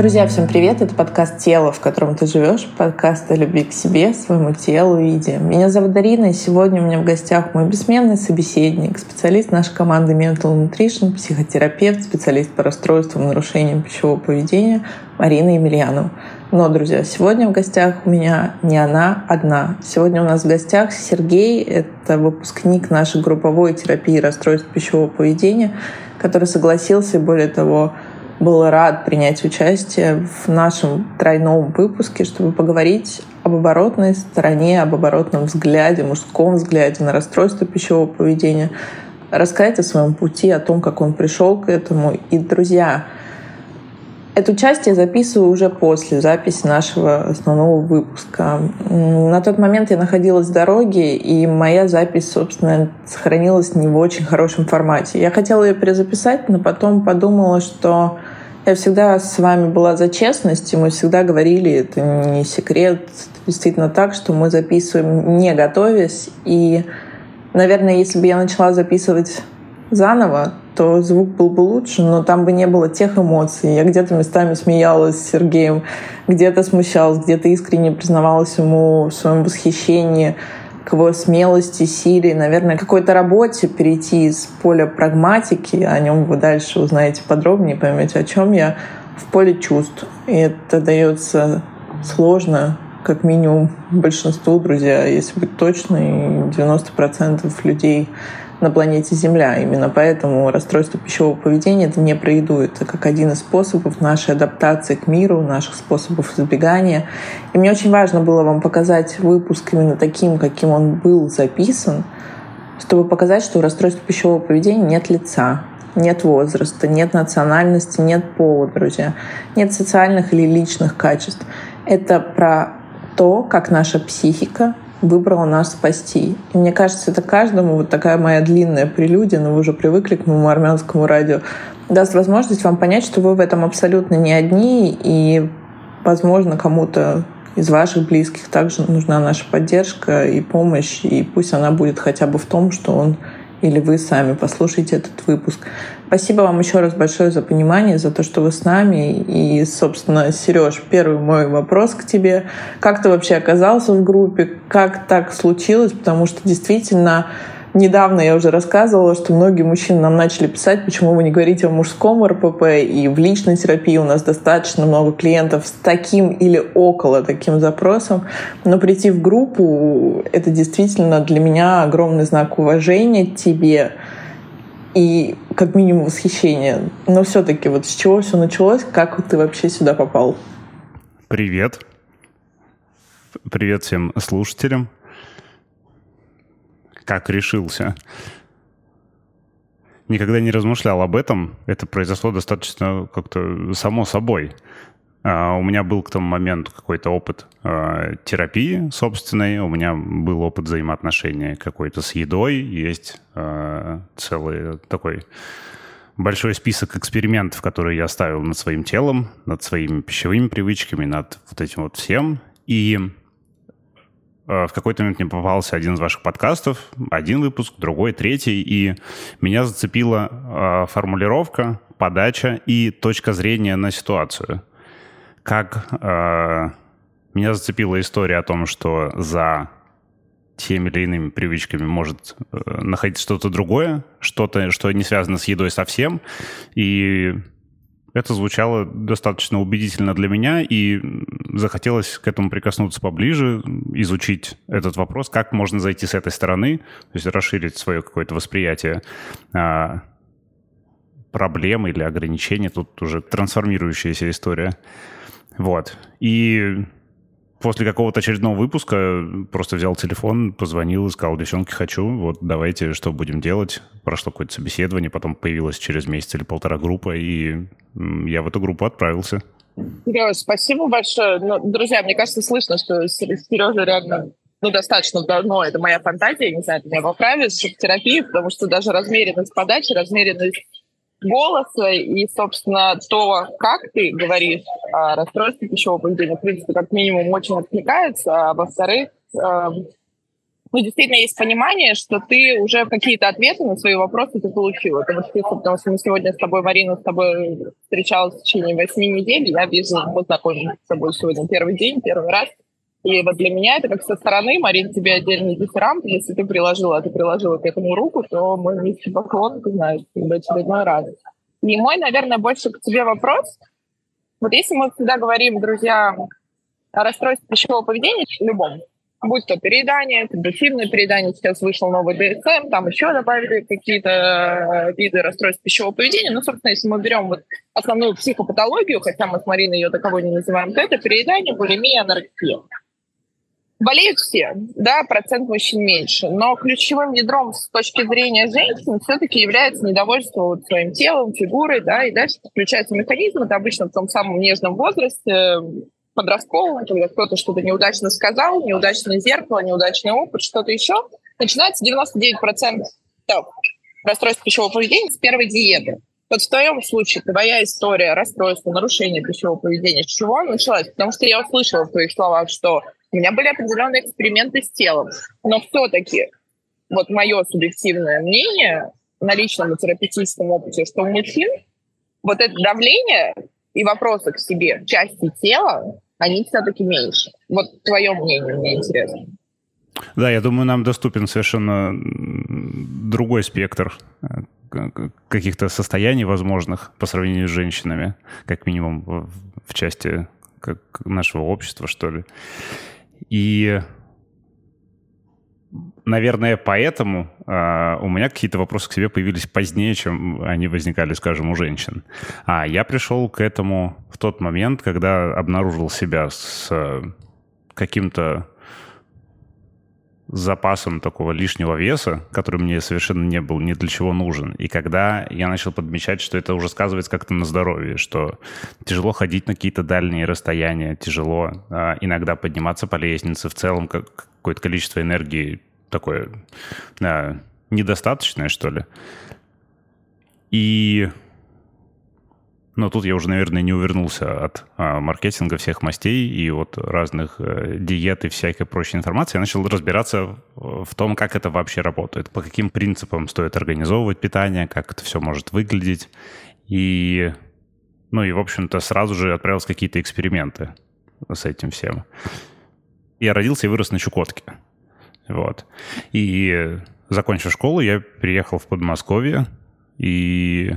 Друзья, всем привет! Это подкаст «Тело, в котором ты живешь», подкаст о любви к себе, своему телу и еде. Меня зовут Дарина, и сегодня у меня в гостях мой бессменный собеседник, специалист нашей команды Mental Nutrition, психотерапевт, специалист по расстройствам и нарушениям пищевого поведения Марина Емельянова. Но, друзья, сегодня в гостях у меня не она одна. Сегодня у нас в гостях Сергей, это выпускник нашей групповой терапии расстройств пищевого поведения, который согласился более того, был рад принять участие в нашем тройном выпуске, чтобы поговорить об оборотной стороне, об оборотном взгляде, мужском взгляде на расстройство пищевого поведения, рассказать о своем пути, о том, как он пришел к этому. И, друзья, Эту часть я записываю уже после записи нашего основного выпуска. На тот момент я находилась в дороге, и моя запись, собственно, сохранилась не в очень хорошем формате. Я хотела ее перезаписать, но потом подумала, что я всегда с вами была за честность, и мы всегда говорили, это не секрет, это действительно так, что мы записываем не готовясь. И, наверное, если бы я начала записывать заново, то звук был бы лучше, но там бы не было тех эмоций. Я где-то местами смеялась с Сергеем, где-то смущалась, где-то искренне признавалась ему в своем восхищении к его смелости, силе, наверное, какой-то работе перейти из поля прагматики, о нем вы дальше узнаете подробнее, поймете, о чем я, в поле чувств. И это дается сложно, как минимум большинству, друзья, если быть точной, 90% людей на планете Земля. Именно поэтому расстройство пищевого поведения это не про еду, это как один из способов нашей адаптации к миру, наших способов избегания. И мне очень важно было вам показать выпуск именно таким, каким он был записан, чтобы показать, что у расстройства пищевого поведения нет лица, нет возраста, нет национальности, нет пола, друзья, нет социальных или личных качеств. Это про то, как наша психика выбрала нас спасти. И мне кажется, это каждому, вот такая моя длинная прелюдия, но вы уже привыкли к моему армянскому радио, даст возможность вам понять, что вы в этом абсолютно не одни, и, возможно, кому-то из ваших близких также нужна наша поддержка и помощь, и пусть она будет хотя бы в том, что он или вы сами послушайте этот выпуск. Спасибо вам еще раз большое за понимание, за то, что вы с нами. И, собственно, Сереж, первый мой вопрос к тебе. Как ты вообще оказался в группе? Как так случилось? Потому что действительно Недавно я уже рассказывала, что многие мужчины нам начали писать, почему вы не говорите о мужском РПП, и в личной терапии у нас достаточно много клиентов с таким или около таким запросом. Но прийти в группу — это действительно для меня огромный знак уважения тебе и как минимум восхищения. Но все-таки вот с чего все началось, как ты вообще сюда попал? Привет. Привет всем слушателям как решился. Никогда не размышлял об этом. Это произошло достаточно как-то само собой. Uh, у меня был к тому моменту какой-то опыт uh, терапии собственной, у меня был опыт взаимоотношения какой-то с едой, есть uh, целый такой большой список экспериментов, которые я ставил над своим телом, над своими пищевыми привычками, над вот этим вот всем. И в какой-то момент мне попался один из ваших подкастов, один выпуск, другой, третий, и меня зацепила э, формулировка, подача и точка зрения на ситуацию. Как э, меня зацепила история о том, что за теми или иными привычками может э, находиться что-то другое, что-то, что не связано с едой совсем, и это звучало достаточно убедительно для меня, и захотелось к этому прикоснуться поближе, изучить этот вопрос, как можно зайти с этой стороны, то есть расширить свое какое-то восприятие а, проблемы или ограничений. Тут уже трансформирующаяся история. Вот. И после какого-то очередного выпуска просто взял телефон, позвонил и сказал, девчонки, хочу, вот давайте, что будем делать. Прошло какое-то собеседование, потом появилась через месяц или полтора группа, и я в эту группу отправился. Сереж, спасибо большое. Ну, друзья, мне кажется, слышно, что Сережа реально ну, достаточно давно, это моя фантазия, не знаю, ты меня поправишь, в терапии, потому что даже размеренность подачи, размеренность голоса и, собственно, то, как ты говоришь о расстройстве пищевого поведения, в принципе, как минимум, очень откликается, а во-вторых, э, ну, действительно есть понимание, что ты уже какие-то ответы на свои вопросы ты получила. Потому что, потому что мы сегодня с тобой, Марина, с тобой встречалась в течение восьми недель. Я вижу, вот знакомимся с тобой сегодня первый день, первый раз. И вот для меня это как со стороны, Марин, тебе отдельный дифферамп. Если ты приложила, ты приложила к этому руку, то мой низкий поклон, ты знаешь, в очередной раз. И мой, наверное, больше к тебе вопрос. Вот если мы всегда говорим, друзья, о расстройстве пищевого поведения, любом, будь то переедание, компульсивное переедание, сейчас вышел новый ДСМ, там еще добавили какие-то э, виды расстройств пищевого поведения. Ну, собственно, если мы берем вот основную психопатологию, хотя мы с Мариной ее таковой не называем, то это переедание, булимия, анорексия. Болеют все, да, процент мужчин меньше, но ключевым ядром с точки зрения женщин все-таки является недовольство вот своим телом, фигурой, да, и дальше включается механизм, это обычно в том самом нежном возрасте, подростковом, когда кто-то что-то неудачно сказал, неудачное зеркало, неудачный опыт, что-то еще, начинается 99% так, расстройств пищевого поведения с первой диеты. Вот в твоем случае твоя история расстройства, нарушения пищевого поведения, с чего она началась? Потому что я услышала в твоих словах, что у меня были определенные эксперименты с телом, но все-таки вот мое субъективное мнение на личном терапевтическом опыте, что у мужчин вот это давление и вопросы к себе части тела, они все-таки меньше. Вот твое мнение мне интересно. Да, я думаю, нам доступен совершенно другой спектр э, каких-то состояний возможных по сравнению с женщинами, как минимум в части нашего общества, что ли. И наверное, поэтому э, у меня какие-то вопросы к себе появились позднее, чем они возникали, скажем, у женщин. А я пришел к этому в тот момент, когда обнаружил себя с э, запасом такого лишнего веса, который мне совершенно не был ни для чего нужен. И когда я начал подмечать, что это уже сказывается как-то на здоровье, что тяжело ходить на какие-то дальние расстояния, тяжело э, иногда подниматься по лестнице, в целом как какое-то количество энергии такое э, недостаточное, что ли. И но тут я уже, наверное, не увернулся от а, маркетинга всех мастей и вот разных а, диет и всякой прочей информации. Я начал разбираться в том, как это вообще работает, по каким принципам стоит организовывать питание, как это все может выглядеть. И, ну и, в общем-то, сразу же отправился какие-то эксперименты с этим всем. Я родился и вырос на Чукотке. Вот. И закончив школу, я приехал в Подмосковье и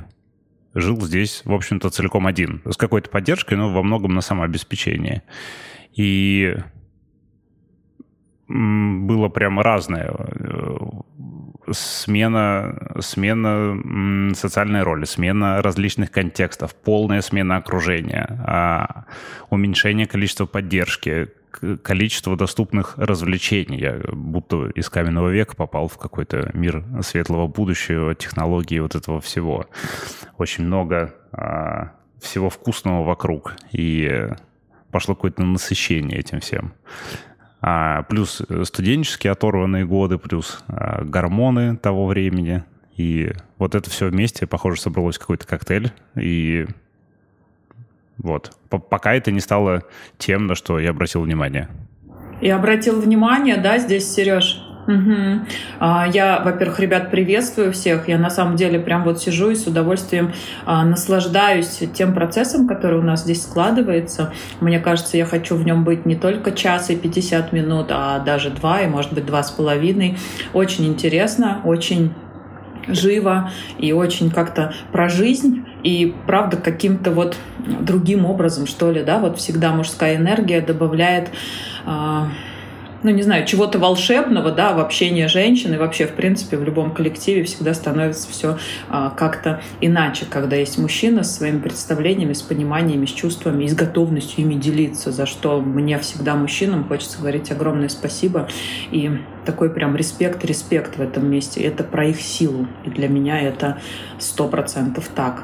жил здесь, в общем-то, целиком один. С какой-то поддержкой, но во многом на самообеспечении. И было прямо разное. Смена, смена социальной роли, смена различных контекстов, полная смена окружения, а уменьшение количества поддержки, количество доступных развлечений. Я будто из каменного века попал в какой-то мир светлого будущего, технологии вот этого всего. Очень много а, всего вкусного вокруг. И пошло какое-то насыщение этим всем. А, плюс студенческие оторванные годы, плюс а, гормоны того времени. И вот это все вместе, похоже, собралось какой-то коктейль. И вот. Пока это не стало тем, на что я обратил внимание. Я обратил внимание, да, здесь, Сереж? Угу. Я, во-первых, ребят, приветствую всех. Я на самом деле прям вот сижу и с удовольствием а, наслаждаюсь тем процессом, который у нас здесь складывается. Мне кажется, я хочу в нем быть не только час и 50 минут, а даже два и, может быть, два с половиной. Очень интересно, очень живо и очень как-то про жизнь и правда каким-то вот другим образом, что ли, да, вот всегда мужская энергия добавляет э, ну, не знаю, чего-то волшебного, да, в общении женщин и вообще, в принципе, в любом коллективе всегда становится все а, как-то иначе, когда есть мужчина с своими представлениями, с пониманиями, с чувствами и с готовностью ими делиться, за что мне всегда мужчинам хочется говорить огромное спасибо и такой прям респект, респект в этом месте. Это про их силу. И для меня это сто процентов так.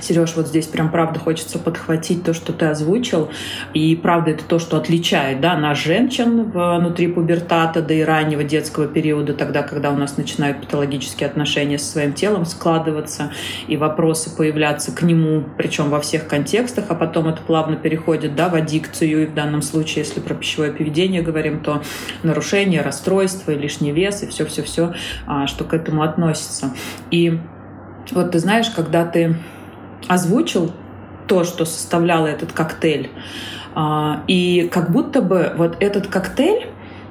Сереж, вот здесь прям правда хочется подхватить то, что ты озвучил. И правда это то, что отличает да, нас, женщин, внутри пубертата, да и раннего детского периода, тогда, когда у нас начинают патологические отношения со своим телом складываться, и вопросы появляться к нему, причем во всех контекстах, а потом это плавно переходит да, в аддикцию, и в данном случае, если про пищевое поведение говорим, то нарушение, расстройство, лишний вес и все-все-все, а, что к этому относится. И вот ты знаешь, когда ты озвучил то, что составляло этот коктейль, а, и как будто бы вот этот коктейль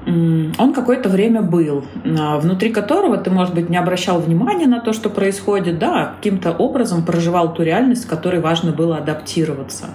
он какое-то время был, а, внутри которого ты, может быть, не обращал внимания на то, что происходит, да, а каким-то образом проживал ту реальность, с которой важно было адаптироваться.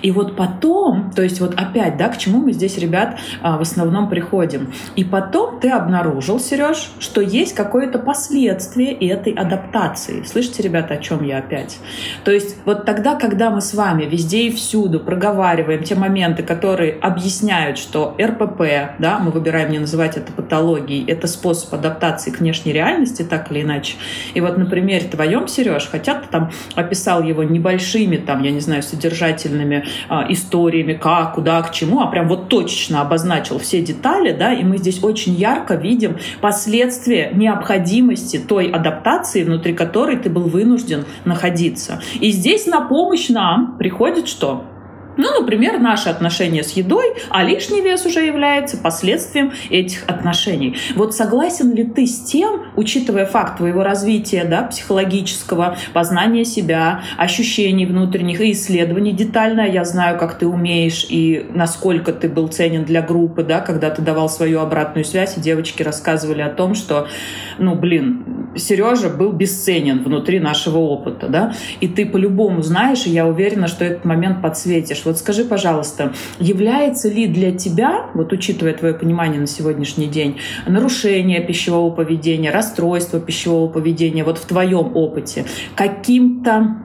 И вот потом, то есть вот опять, да, к чему мы здесь, ребят, а, в основном приходим. И потом ты обнаружил, Сереж, что есть какое-то последствие этой адаптации. Слышите, ребята, о чем я опять? То есть вот тогда, когда мы с вами везде и всюду проговариваем те моменты, которые объясняют, что РПП, да, мы выбираем выбираем не называть это патологией, это способ адаптации к внешней реальности, так или иначе. И вот на примере твоем, Сереж, хотя ты там описал его небольшими, там, я не знаю, содержательными а, историями, как, куда, к чему, а прям вот точечно обозначил все детали, да, и мы здесь очень ярко видим последствия необходимости той адаптации, внутри которой ты был вынужден находиться. И здесь на помощь нам приходит что? Ну, например, наши отношения с едой, а лишний вес уже является последствием этих отношений. Вот согласен ли ты с тем, учитывая факт твоего развития, да, психологического, познания себя, ощущений внутренних и исследований детально, я знаю, как ты умеешь и насколько ты был ценен для группы, да, когда ты давал свою обратную связь, и девочки рассказывали о том, что, ну, блин, Сережа был бесценен внутри нашего опыта, да, и ты по-любому знаешь, и я уверена, что этот момент подсветишь. Вот скажи, пожалуйста, является ли для тебя, вот учитывая твое понимание на сегодняшний день, нарушение пищевого поведения, расстройство пищевого поведения, вот в твоем опыте, каким-то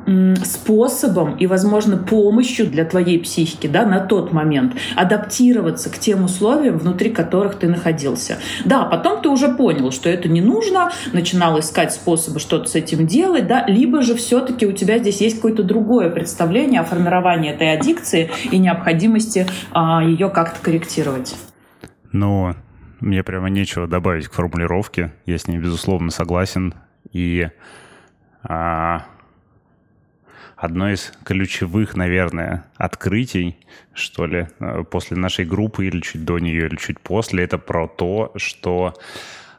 способом и, возможно, помощью для твоей психики да, на тот момент адаптироваться к тем условиям, внутри которых ты находился. Да, потом ты уже понял, что это не нужно, начинал искать способы что-то с этим делать, да, либо же все-таки у тебя здесь есть какое-то другое представление о формировании этой аддикции, ситуации и необходимости а, ее как-то корректировать. Ну, мне прямо нечего добавить к формулировке. Я с ней, безусловно, согласен. И а, одно из ключевых, наверное, открытий, что ли, э, после нашей группы или чуть до нее, или чуть после, это про то, что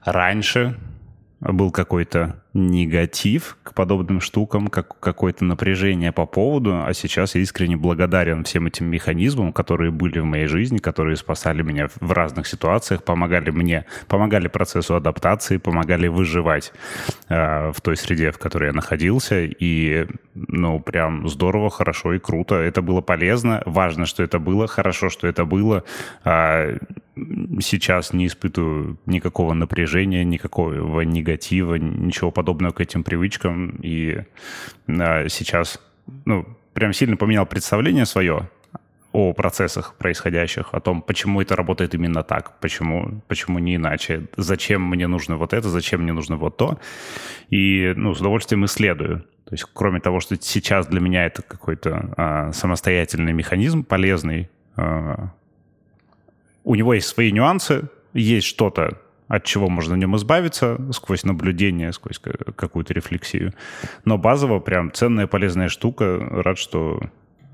раньше был какой-то негатив к подобным штукам, как какое-то напряжение по поводу, а сейчас я искренне благодарен всем этим механизмам, которые были в моей жизни, которые спасали меня в разных ситуациях, помогали мне, помогали процессу адаптации, помогали выживать э, в той среде, в которой я находился, и, ну, прям здорово, хорошо и круто. Это было полезно, важно, что это было, хорошо, что это было. Э, сейчас не испытываю никакого напряжения, никакого негатива, ничего подобного подобную к этим привычкам. И а, сейчас, ну, прям сильно поменял представление свое о процессах происходящих, о том, почему это работает именно так, почему, почему не иначе, зачем мне нужно вот это, зачем мне нужно вот то. И ну, с удовольствием исследую. То есть кроме того, что сейчас для меня это какой-то а, самостоятельный механизм полезный, а, у него есть свои нюансы, есть что-то, от чего можно в нем избавиться сквозь наблюдение, сквозь какую-то рефлексию. Но базово прям ценная, полезная штука. Рад, что,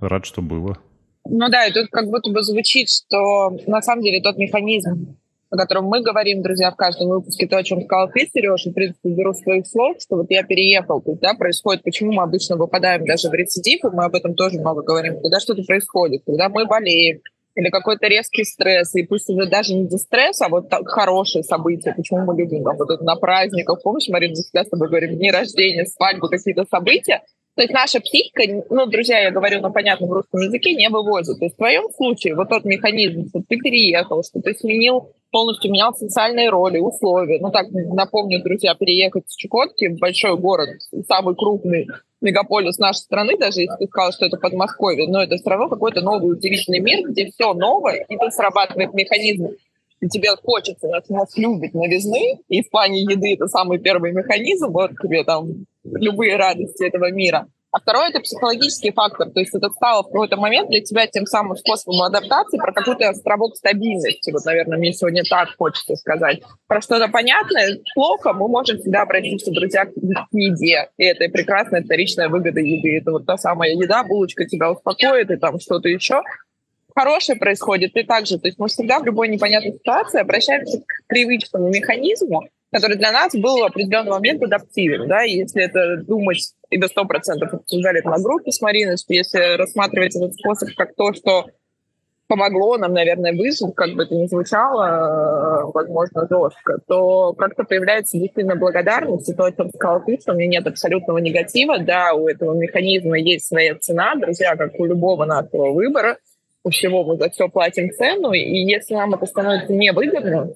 рад, что было. Ну да, и тут как будто бы звучит, что на самом деле тот механизм, о котором мы говорим, друзья, в каждом выпуске, то, о чем сказал ты, Сереж, в принципе, беру своих слов, что вот я переехал, то есть, да, происходит, почему мы обычно выпадаем даже в рецидив, и мы об этом тоже много говорим, когда что-то происходит, когда мы болеем, или какой-то резкий стресс, и пусть уже даже не дистресс, а вот так, хорошие события, почему мы любим там, вот это на праздниках, помнишь, Марина, мы всегда с тобой говорим, дни рождения, свадьбы, какие-то события, то есть наша психика, ну, друзья, я говорю на понятном русском языке, не вывозит. То есть в твоем случае вот тот механизм, что ты переехал, что ты сменил, полностью менял социальные роли, условия. Ну, так, напомню, друзья, переехать с Чукотки в большой город, самый крупный мегаполис нашей страны, даже если ты сказал, что это Подмосковье, но это все равно какой-то новый удивительный мир, где все новое, и тут срабатывает механизм и тебе хочется, нас, нас любит новизны, и в плане еды это самый первый механизм, вот тебе там любые радости этого мира. А второе – это психологический фактор. То есть это стало в какой-то момент для тебя тем самым способом адаптации про какой-то островок стабильности. Вот, наверное, мне сегодня так хочется сказать. Про что-то понятное, плохо, мы можем всегда обратиться, друзья, к еде. И это прекрасная вторичная выгода еды. Это вот та самая еда, булочка тебя успокоит и там что-то еще хорошее происходит, и также. То есть мы всегда в любой непонятной ситуации обращаемся к привычному механизму, который для нас был в определенный момент адаптивен. Да? Если это думать, и до 100% обсуждали это на группе с Мариной, что если рассматривать этот способ как то, что помогло нам, наверное, выжить, как бы это ни звучало, э, возможно, жестко, то как-то появляется действительно благодарность, и то, о чем сказал ты, что у меня нет абсолютного негатива, да, у этого механизма есть своя цена, друзья, как у любого нашего выбора, у всего мы за все платим цену, и если нам это становится невыгодно,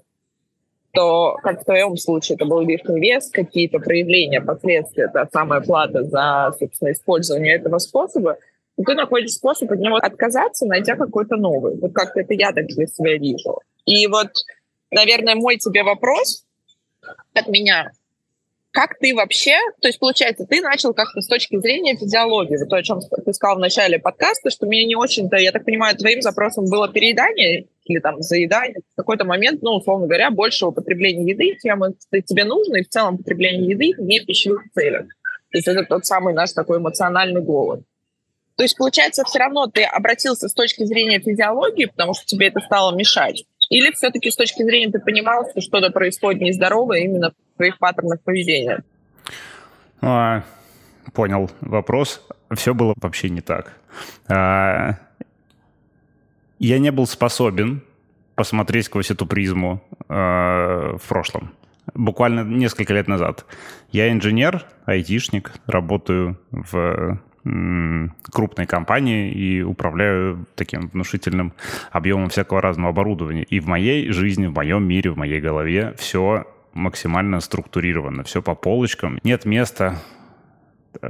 то, как в твоем случае, это был лишний вес, какие-то проявления, последствия, это самая плата за, собственно, использование этого способа, и ты находишь способ от него отказаться, найдя какой-то новый. Вот как-то это я так для себя вижу. И вот, наверное, мой тебе вопрос от меня – как ты вообще, то есть, получается, ты начал как-то с точки зрения физиологии, вот то, о чем ты сказал в начале подкаста, что мне не очень-то, я так понимаю, твоим запросом было переедание или там заедание, в какой-то момент, ну, условно говоря, больше употребления еды, тем тебе нужно, и в целом потребление еды не в пищевых целях. То есть это тот самый наш такой эмоциональный голод. То есть, получается, все равно ты обратился с точки зрения физиологии, потому что тебе это стало мешать. Или все-таки с точки зрения ты понимал, что что-то происходит нездоровое именно в твоих паттернах поведения? А, понял вопрос. Все было вообще не так. А, я не был способен посмотреть сквозь эту призму а, в прошлом. Буквально несколько лет назад. Я инженер, айтишник, работаю в крупной компании и управляю таким внушительным объемом всякого разного оборудования. И в моей жизни, в моем мире, в моей голове все максимально структурировано, все по полочкам. Нет места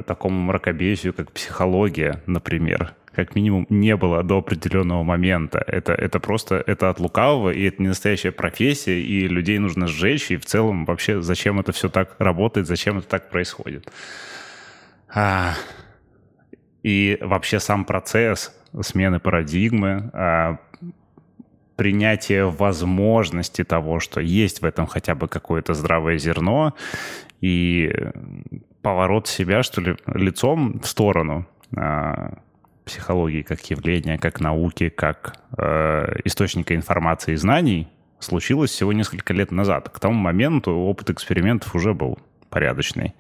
такому мракобесию, как психология, например, как минимум не было до определенного момента. Это, это просто, это от лукавого, и это не настоящая профессия, и людей нужно сжечь, и в целом вообще зачем это все так работает, зачем это так происходит. А, и вообще сам процесс смены парадигмы, а, принятие возможности того, что есть в этом хотя бы какое-то здравое зерно, и поворот себя, что ли, лицом в сторону а, психологии как явления, как науки, как э, источника информации и знаний случилось всего несколько лет назад. К тому моменту опыт экспериментов уже был порядочный.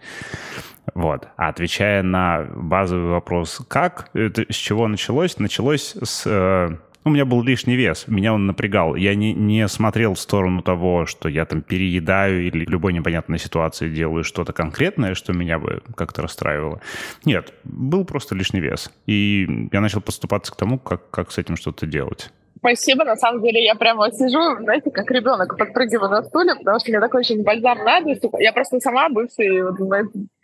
Вот. А отвечая на базовый вопрос, как, это с чего началось? Началось с... Э, у меня был лишний вес, меня он напрягал. Я не, не смотрел в сторону того, что я там переедаю или в любой непонятной ситуации делаю что-то конкретное, что меня бы как-то расстраивало. Нет, был просто лишний вес. И я начал поступаться к тому, как, как с этим что-то делать. Спасибо. На самом деле я прямо сижу, знаете, как ребенок, подпрыгиваю на стуле, потому что мне такой очень бальзам на. Я просто сама бывший, вот,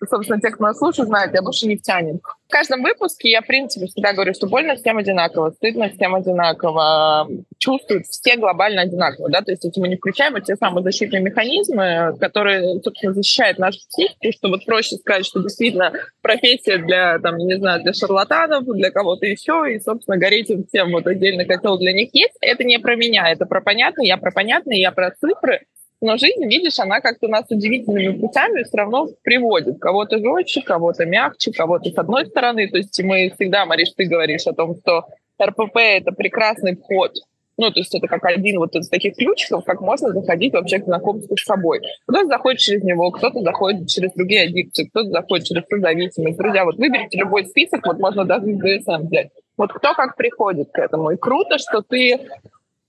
собственно, те, кто нас слушает, знают, я больше нефтянин. В каждом выпуске я, в принципе, всегда говорю, что больно всем одинаково, стыдно всем одинаково, чувствуют все глобально одинаково, да, то есть если мы не включаем вот те самые защитные механизмы, которые, собственно, защищают нашу психику, что вот проще сказать, что действительно профессия для, там, не знаю, для шарлатанов, для кого-то еще, и, собственно, гореть всем вот отдельный котел для них есть. Это не про меня, это про понятное, я про понятное, я про цифры, но жизнь, видишь, она как-то нас удивительными путями все равно приводит. Кого-то жестче, кого-то мягче, кого-то с одной стороны. То есть мы всегда, Мариш, ты говоришь о том, что РПП — это прекрасный вход ну, то есть это как один вот из таких ключиков, как можно заходить вообще к знакомству с собой. Кто-то заходит через него, кто-то заходит через другие аддикции, кто-то заходит через зависимость. Друзья, вот выберите любой список, вот можно даже из ДСМ взять. Вот кто как приходит к этому. И круто, что ты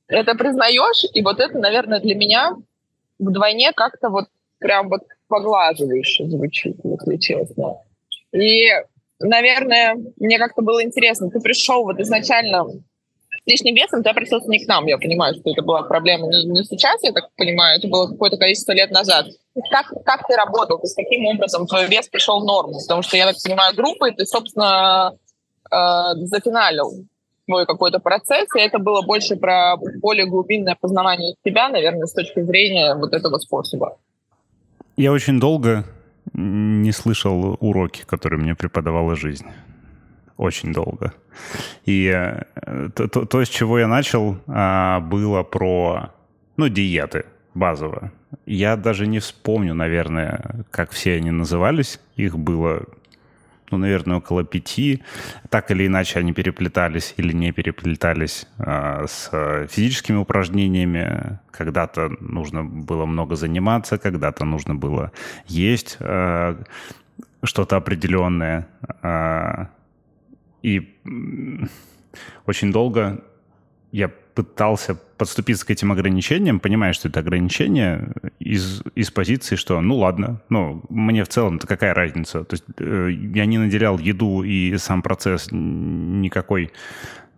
это признаешь, и вот это, наверное, для меня вдвойне как-то вот прям вот поглаживающе звучит, если честно. И, наверное, мне как-то было интересно, ты пришел вот изначально с лишним весом, ты обратился не к нам, я понимаю, что это была проблема не, не сейчас, я так понимаю, это было какое-то количество лет назад. Как, как ты работал, то есть каким образом твой вес пришел в норму? Потому что, я так понимаю, группой ты, собственно, э, зафиналил свой какой-то процесс, и это было больше про более глубинное познавание себя, наверное, с точки зрения вот этого способа. Я очень долго не слышал уроки, которые мне преподавала жизнь. Очень долго. И э, то, то, то с чего я начал, а, было про, ну, диеты базово. Я даже не вспомню, наверное, как все они назывались. Их было ну, наверное, около пяти. Так или иначе они переплетались или не переплетались э, с физическими упражнениями. Когда-то нужно было много заниматься, когда-то нужно было есть э, что-то определенное. Э, и очень долго я пытался подступиться к этим ограничениям, понимая, что это ограничение из, из позиции, что ну ладно, ну мне в целом-то какая разница? То есть э, я не наделял еду и сам процесс никакой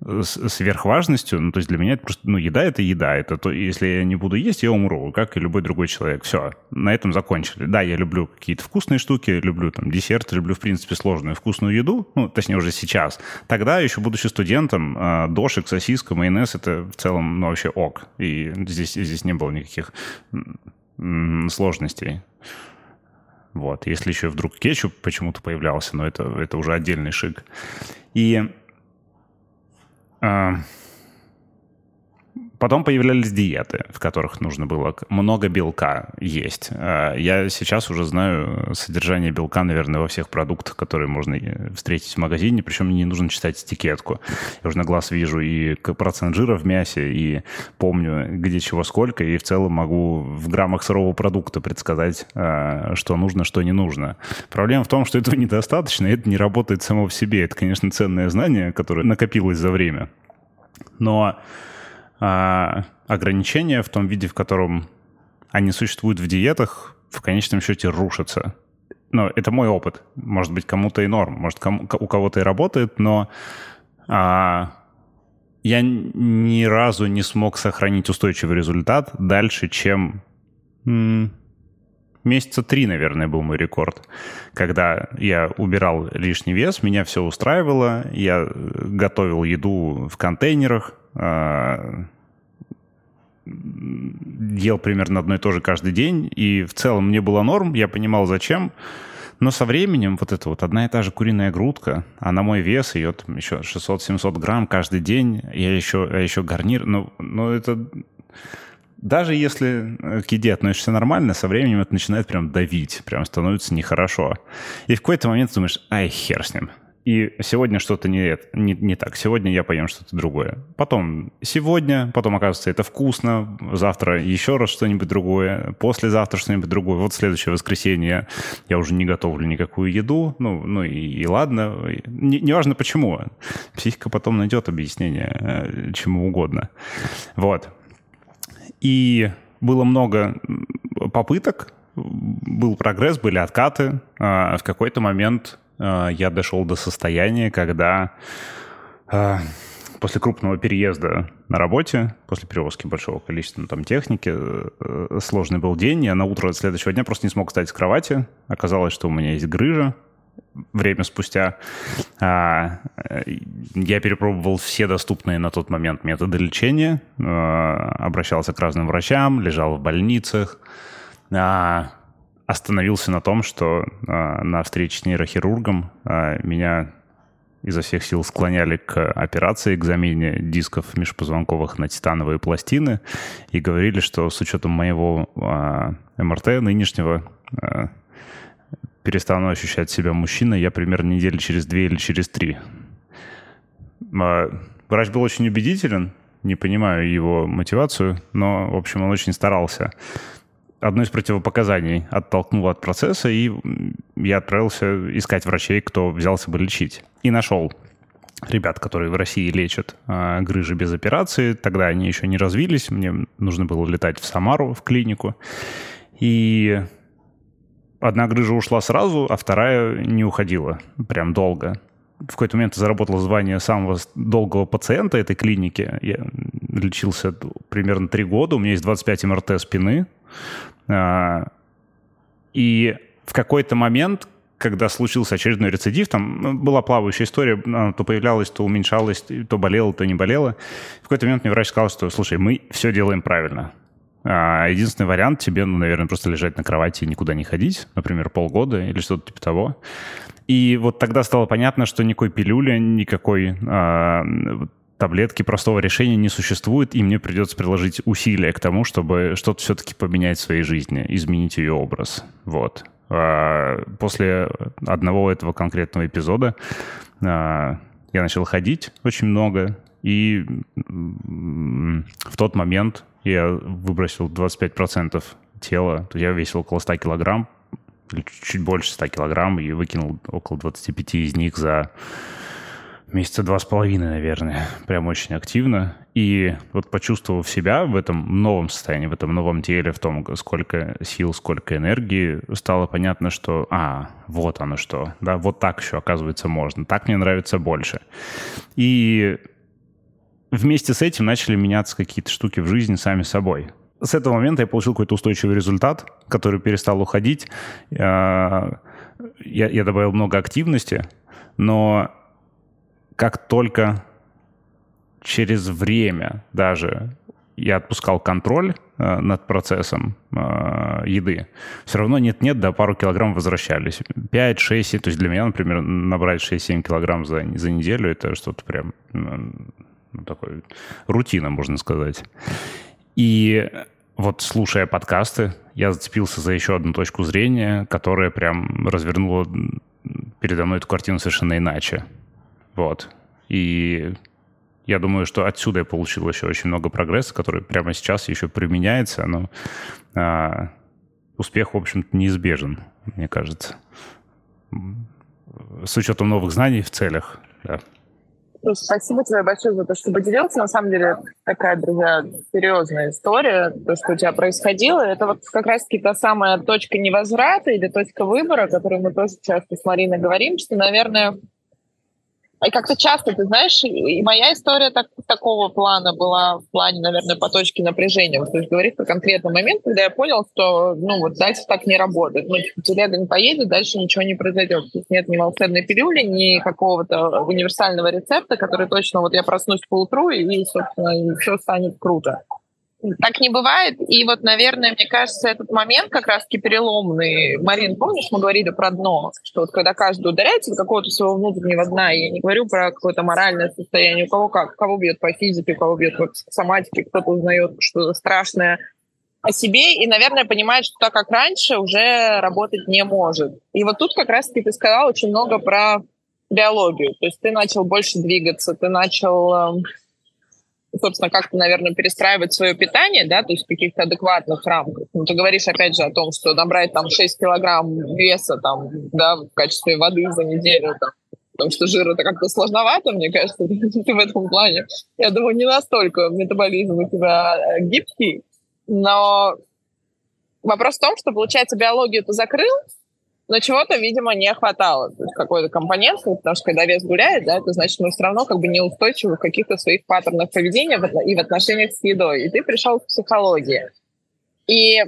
сверхважностью. Ну, то есть для меня это просто, ну, еда — это еда. Это то, если я не буду есть, я умру, как и любой другой человек. Все, на этом закончили. Да, я люблю какие-то вкусные штуки, люблю там десерты, люблю, в принципе, сложную вкусную еду, ну, точнее, уже сейчас. Тогда, еще будучи студентом, а, дошик, сосиска, майонез — это в целом, ну, вообще ок. И здесь, здесь не было никаких сложностей. Вот. Если еще вдруг кетчуп почему-то появлялся, но это, это уже отдельный шик. И а, потом появлялись диеты, в которых нужно было много белка есть. А, я сейчас уже знаю содержание белка, наверное, во всех продуктах, которые можно встретить в магазине, причем мне не нужно читать этикетку. Я уже на глаз вижу и процент жира в мясе, и помню, где чего сколько, и в целом могу в граммах сырого продукта предсказать, а, что нужно, что не нужно. Проблема в том, что этого недостаточно, и это не работает само в себе. Это, конечно, ценное знание, которое накопилось за время. Но ограничения в том виде, в котором они существуют в диетах, в конечном счете рушатся. Но это мой опыт. Может быть, кому-то и норм, может, кому, у кого-то и работает, но а, я ни разу не смог сохранить устойчивый результат дальше, чем месяца три, наверное, был мой рекорд. Когда я убирал лишний вес, меня все устраивало, я готовил еду в контейнерах, а, ел примерно одно и то же каждый день, и в целом мне было норм, я понимал, зачем. Но со временем вот эта вот одна и та же куриная грудка, а на мой вес ее там еще 600-700 грамм каждый день, я еще, я еще гарнир, ну, ну это... Даже если к еде относишься нормально, со временем это начинает прям давить, прям становится нехорошо. И в какой-то момент думаешь, ай, хер с ним, и сегодня что-то не, не, не так. Сегодня я поем что-то другое. Потом сегодня, потом оказывается это вкусно. Завтра еще раз что-нибудь другое. Послезавтра что-нибудь другое. Вот следующее воскресенье я уже не готовлю никакую еду. Ну, ну и, и ладно. Не, неважно почему. Психика потом найдет объяснение э, чему угодно. Вот. И было много попыток, был прогресс, были откаты. А в какой-то момент Э, я дошел до состояния, когда э, после крупного переезда на работе, после перевозки большого количества ну, там, техники, э, сложный был день. Я на утро следующего дня просто не смог встать с кровати. Оказалось, что у меня есть грыжа. Время спустя. А, я перепробовал все доступные на тот момент методы лечения, обращался к разным врачам, лежал в больницах, а, остановился на том, что на встрече с нейрохирургом меня изо всех сил склоняли к операции, к замене дисков межпозвонковых на титановые пластины и говорили, что с учетом моего МРТ нынешнего перестану ощущать себя мужчиной я примерно недели через две или через три. Э, врач был очень убедителен, не понимаю его мотивацию, но, в общем, он очень старался одно из противопоказаний оттолкнуло от процесса, и я отправился искать врачей, кто взялся бы лечить. И нашел ребят, которые в России лечат э, грыжи без операции. Тогда они еще не развились. Мне нужно было летать в Самару, в клинику. И одна грыжа ушла сразу, а вторая не уходила прям долго. В какой-то момент заработал звание самого долгого пациента этой клиники. Я лечился примерно три года. У меня есть 25 МРТ спины. А, и в какой-то момент, когда случился очередной рецидив, там ну, была плавающая история, она то появлялась, то уменьшалась, то болела, то не болела. В какой-то момент мне врач сказал, что, слушай, мы все делаем правильно. А единственный вариант тебе, ну, наверное, просто лежать на кровати и никуда не ходить, например, полгода или что-то типа того. И вот тогда стало понятно, что никакой пилюли, никакой а, таблетки простого решения не существует, и мне придется приложить усилия к тому, чтобы что-то все-таки поменять в своей жизни, изменить ее образ. Вот. А, после одного этого конкретного эпизода а, я начал ходить очень много, и в тот момент я выбросил 25% тела, то я весил около 100 килограмм, чуть больше 100 килограмм, и выкинул около 25 из них за месяца два с половиной, наверное, прям очень активно. И вот почувствовав себя в этом новом состоянии, в этом новом теле, в том, сколько сил, сколько энергии, стало понятно, что, а, вот оно что, да, вот так еще, оказывается, можно, так мне нравится больше. И вместе с этим начали меняться какие-то штуки в жизни сами собой. С этого момента я получил какой-то устойчивый результат, который перестал уходить. Я, я добавил много активности, но как только через время даже я отпускал контроль э, над процессом э, еды, все равно нет-нет, до пару килограмм возвращались. 5, 6, то есть для меня, например, набрать 6-7 килограмм за, за неделю, это что-то прям ну, такой рутина, можно сказать. И вот слушая подкасты, я зацепился за еще одну точку зрения, которая прям развернула передо мной эту картину совершенно иначе. Вот. И я думаю, что отсюда я получил еще очень много прогресса, который прямо сейчас еще применяется, но а, успех, в общем-то, неизбежен, мне кажется. С учетом новых знаний в целях, да. Спасибо тебе большое за то, что поделился. На самом деле такая, друзья, серьезная история, то, что у тебя происходило. Это вот как раз-таки та самая точка невозврата или точка выбора, о которой мы тоже часто с Мариной говорим, что, наверное, и как-то часто, ты знаешь, и моя история так, такого плана была в плане, наверное, по точке напряжения. Вот, есть говорит про конкретный момент, когда я понял, что, ну, вот дальше так не работает. Ну, типа, телега не поедет, дальше ничего не произойдет. Есть нет ни волшебной пилюли, ни какого-то универсального рецепта, который точно вот я проснусь по утру, и, собственно, все станет круто так не бывает. И вот, наверное, мне кажется, этот момент как раз-таки переломный. Марин, помнишь, мы говорили про дно, что вот когда каждый ударяется до какого-то своего внутреннего дна, я не говорю про какое-то моральное состояние, у кого как, кого бьет по физике, у кого бьет по соматике, кто-то узнает что-то страшное о себе и, наверное, понимает, что так, как раньше, уже работать не может. И вот тут как раз-таки ты сказал очень много про биологию. То есть ты начал больше двигаться, ты начал эм, собственно, как-то, наверное, перестраивать свое питание, да, то есть в каких-то адекватных рамках. Ну, ты говоришь, опять же, о том, что набрать там 6 килограмм веса, там, да, в качестве воды за неделю, там, потому что жир это как-то сложновато, мне кажется, в этом плане. Я думаю, не настолько метаболизм у тебя э, гибкий, но вопрос в том, что, получается, биологию ты закрыл, но чего-то, видимо, не хватало. Какой-то компонент, потому что когда вес гуляет, да, это значит, мы все равно как бы неустойчивы в каких-то своих паттернах поведения и в отношениях с едой. И ты пришел к психологии. И,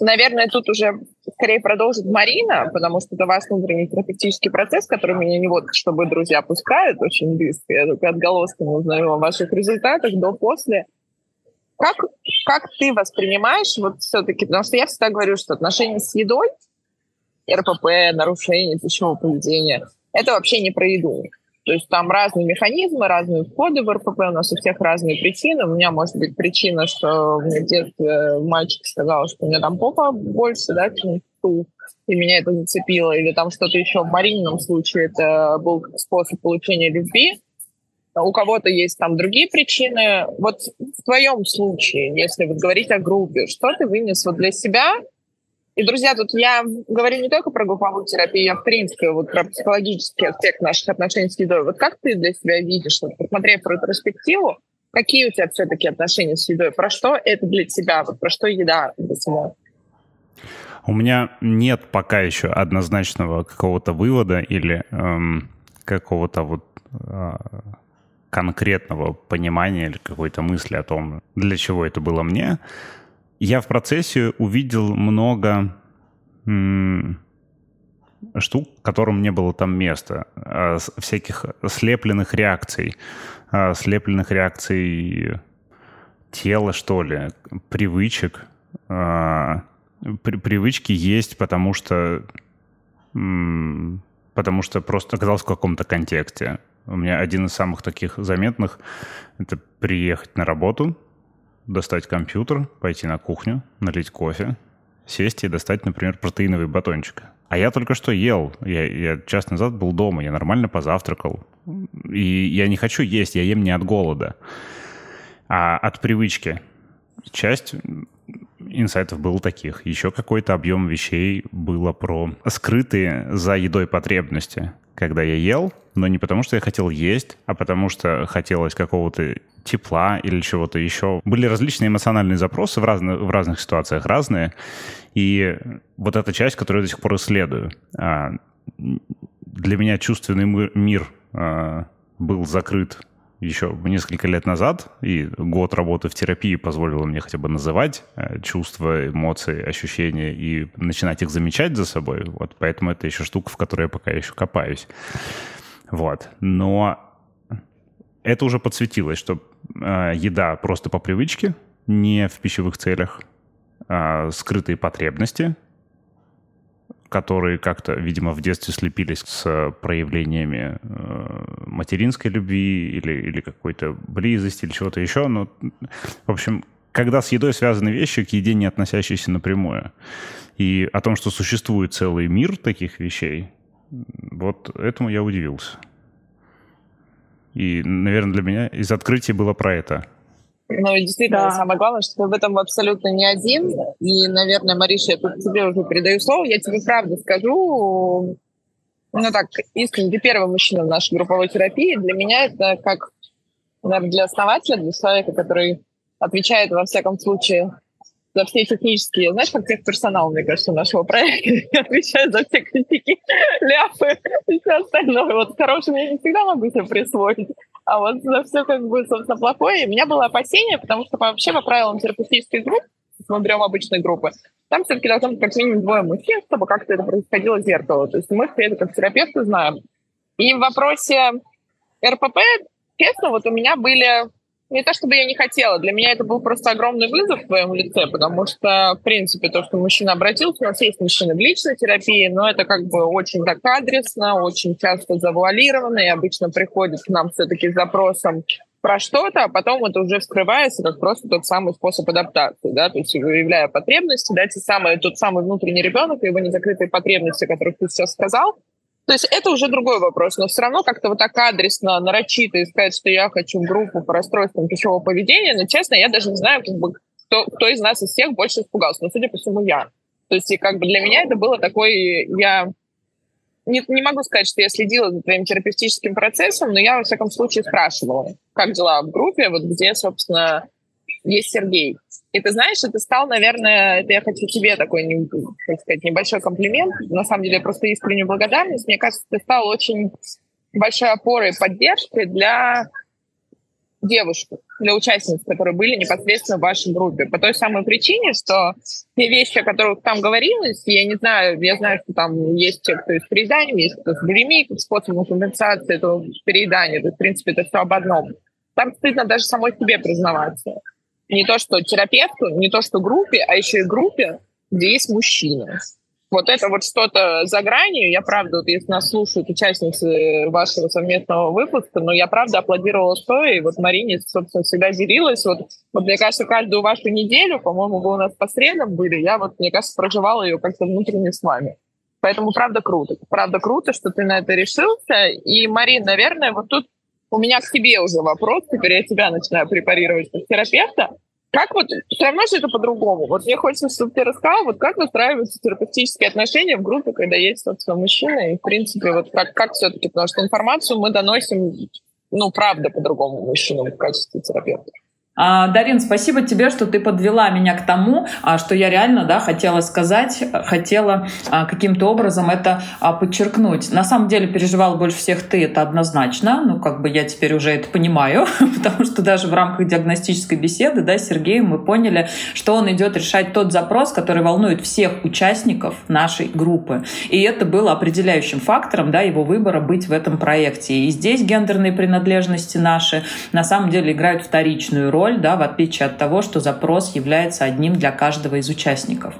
наверное, тут уже скорее продолжит Марина, потому что это ваш внутренний терапевтический процесс, который меня не вот, чтобы друзья пускают очень близко. Я только отголосками узнаю о ваших результатах до-после. Как, как ты воспринимаешь вот все-таки, потому что я всегда говорю, что отношения с едой — РПП, нарушение пищевого поведения. Это вообще не про еду. То есть там разные механизмы, разные входы в РПП, у нас у всех разные причины. У меня может быть причина, что мне в детстве мальчик сказал, что у меня там попа больше, да, чем ту, и меня это зацепило. Или там что-то еще в Маринином случае это был способ получения любви. У кого-то есть там другие причины. Вот в твоем случае, если вот говорить о группе, что ты вынес вот для себя и, друзья, тут я говорю не только про групповую терапию, а в принципе вот про психологический аспект наших отношений с едой. Вот как ты для себя видишь, вот, посмотрев ретроспективу, какие у тебя все-таки отношения с едой? Про что это для тебя? Вот про что еда для тебя? У меня нет пока еще однозначного какого-то вывода или эм, какого-то вот э, конкретного понимания или какой-то мысли о том, для чего это было мне я в процессе увидел много штук, которым не было там места, а, всяких слепленных реакций, а, слепленных реакций тела, что ли, привычек. А, при, привычки есть, потому что потому что просто оказался в каком-то контексте. У меня один из самых таких заметных — это приехать на работу, достать компьютер, пойти на кухню, налить кофе, сесть и достать, например, протеиновый батончик. А я только что ел. Я, я час назад был дома, я нормально позавтракал. И я не хочу есть, я ем не от голода, а от привычки. Часть инсайтов было таких. Еще какой-то объем вещей было про скрытые за едой потребности. Когда я ел, но не потому, что я хотел есть, а потому что хотелось какого-то тепла или чего-то еще. Были различные эмоциональные запросы в, разных в разных ситуациях, разные. И вот эта часть, которую я до сих пор исследую. А, для меня чувственный мир а, был закрыт еще несколько лет назад, и год работы в терапии позволило мне хотя бы называть э, чувства, эмоции, ощущения и начинать их замечать за собой. Вот поэтому это еще штука, в которой я пока еще копаюсь. Вот. Но это уже подсветилось, что э, еда просто по привычке, не в пищевых целях, а скрытые потребности, которые как-то, видимо, в детстве слепились с проявлениями э, материнской любви или, или какой-то близости или чего-то еще. Но, в общем, когда с едой связаны вещи, к еде не относящиеся напрямую. И о том, что существует целый мир таких вещей, вот этому я удивился. И, наверное, для меня из открытия было про это – ну, действительно, да. самое главное, что ты в этом абсолютно не один. И, наверное, Мариша, я тут тебе уже передаю слово. Я тебе правду скажу. Ну так, искренне, ты первый мужчина в нашей групповой терапии. Для меня это как, наверное, для основателя, для человека, который отвечает, во всяком случае, за все технические, знаешь, как техперсонал, мне кажется, нашего проекта, отвечает за все критики, ляпы и все остальное. Вот хорошее я не всегда могу себе присвоить. А вот за все как бы, собственно, плохое. У меня было опасение, потому что вообще по правилам терапевтических групп, мы берем обычные группы, там все-таки должно быть как минимум двое мужчин, чтобы как-то это происходило зеркало. То есть мы все это как терапевты знаем. И в вопросе РПП, честно, вот у меня были не то чтобы я не хотела, для меня это был просто огромный вызов в твоем лице, потому что, в принципе, то, что мужчина обратился, у нас есть мужчины в личной терапии, но это как бы очень так адресно, очень часто завуалировано, и обычно приходит к нам все-таки с запросом про что-то, а потом это уже вскрывается как просто тот самый способ адаптации, да, то есть выявляя потребности, да, те самые, тот самый внутренний ребенок и его незакрытые потребности, о которых ты сейчас сказал, то есть это уже другой вопрос, но все равно как-то вот так адресно, нарочито искать, что я хочу группу по расстройствам пищевого поведения, но, честно, я даже не знаю, как бы, кто, кто из нас из всех больше испугался, но, судя по всему, я. То есть и как бы для меня это было такой, я не, не могу сказать, что я следила за твоим терапевтическим процессом, но я, во всяком случае, спрашивала, как дела в группе, вот где, собственно, есть Сергей. И ты знаешь, это стал, наверное, это я хочу тебе такой, так сказать, небольшой комплимент. На самом деле, просто искреннюю благодарность. Мне кажется, ты стал очень большой опорой поддержкой для девушек, для участниц, которые были непосредственно в вашей группе. По той самой причине, что те вещи, о которых там говорилось, я не знаю, я знаю, что там есть те, кто с перееданием, есть кто с булимией, как способом компенсации этого переедания. То есть, в принципе, это все об одном. Там стыдно даже самой себе признаваться не то что терапевту, не то что группе, а еще и группе, где есть мужчина. Вот это вот что-то за гранью. Я правда, вот если нас слушают участницы вашего совместного выпуска, но я правда аплодировала стоя, и вот Марине, собственно, всегда делилась. Вот, вот мне кажется, каждую вашу неделю, по-моему, вы у нас по средам были, я вот, мне кажется, проживала ее как-то внутренне с вами. Поэтому правда круто. Правда круто, что ты на это решился. И, Марин, наверное, вот тут у меня к тебе уже вопрос, теперь я тебя начинаю препарировать как терапевта. Как вот, все равно же это по-другому. Вот мне хочется, чтобы ты рассказал, вот как выстраиваются терапевтические отношения в группе, когда есть, собственно, мужчина, и, в принципе, вот как, как все-таки, потому что информацию мы доносим, ну, правда, по-другому мужчинам в качестве терапевта. А, Дарин, спасибо тебе, что ты подвела меня к тому, а, что я реально да, хотела сказать, хотела а, каким-то образом это подчеркнуть. На самом деле переживала больше всех ты, это однозначно. Ну, как бы я теперь уже это понимаю, потому что даже в рамках диагностической беседы да, с Сергеем мы поняли, что он идет решать тот запрос, который волнует всех участников нашей группы. И это было определяющим фактором да, его выбора быть в этом проекте. И здесь гендерные принадлежности наши на самом деле играют вторичную роль контроль, да, в отличие от того, что запрос является одним для каждого из участников.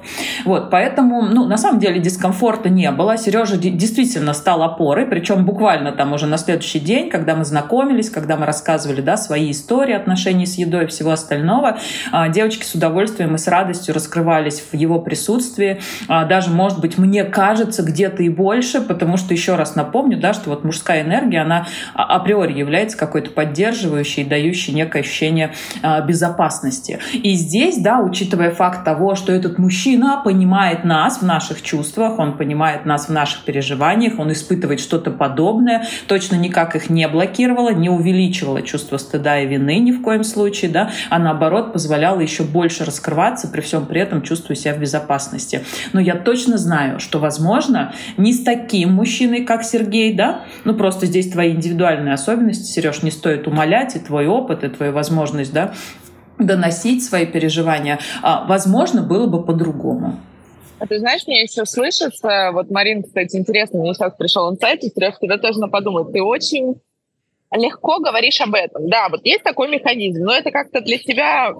Вот, поэтому, ну, на самом деле дискомфорта не было. Сережа действительно стал опорой, причем буквально там уже на следующий день, когда мы знакомились, когда мы рассказывали, да, свои истории отношений с едой и всего остального, а, девочки с удовольствием и с радостью раскрывались в его присутствии. А, даже, может быть, мне кажется, где-то и больше, потому что, еще раз напомню, да, что вот мужская энергия, она априори является какой-то поддерживающей, дающей некое ощущение а, безопасности. И здесь, да, учитывая факт того, что этот мужчина понимает нас в наших чувствах, он понимает нас в наших переживаниях, он испытывает что-то подобное, точно никак их не блокировало, не увеличивало чувство стыда и вины ни в коем случае, да, а наоборот позволяло еще больше раскрываться, при всем при этом чувствуя себя в безопасности. Но я точно знаю, что, возможно, не с таким мужчиной, как Сергей, да, ну просто здесь твои индивидуальные особенности, Сереж, не стоит умолять, и твой опыт, и твою возможность, да, доносить свои переживания, а, возможно, было бы по-другому. А ты знаешь, мне еще слышится, вот Марин, кстати, интересно, мне сейчас пришел инсайт, и Сереж, тебе тоже надо подумать, ты очень легко говоришь об этом. Да, вот есть такой механизм, но это как-то для тебя,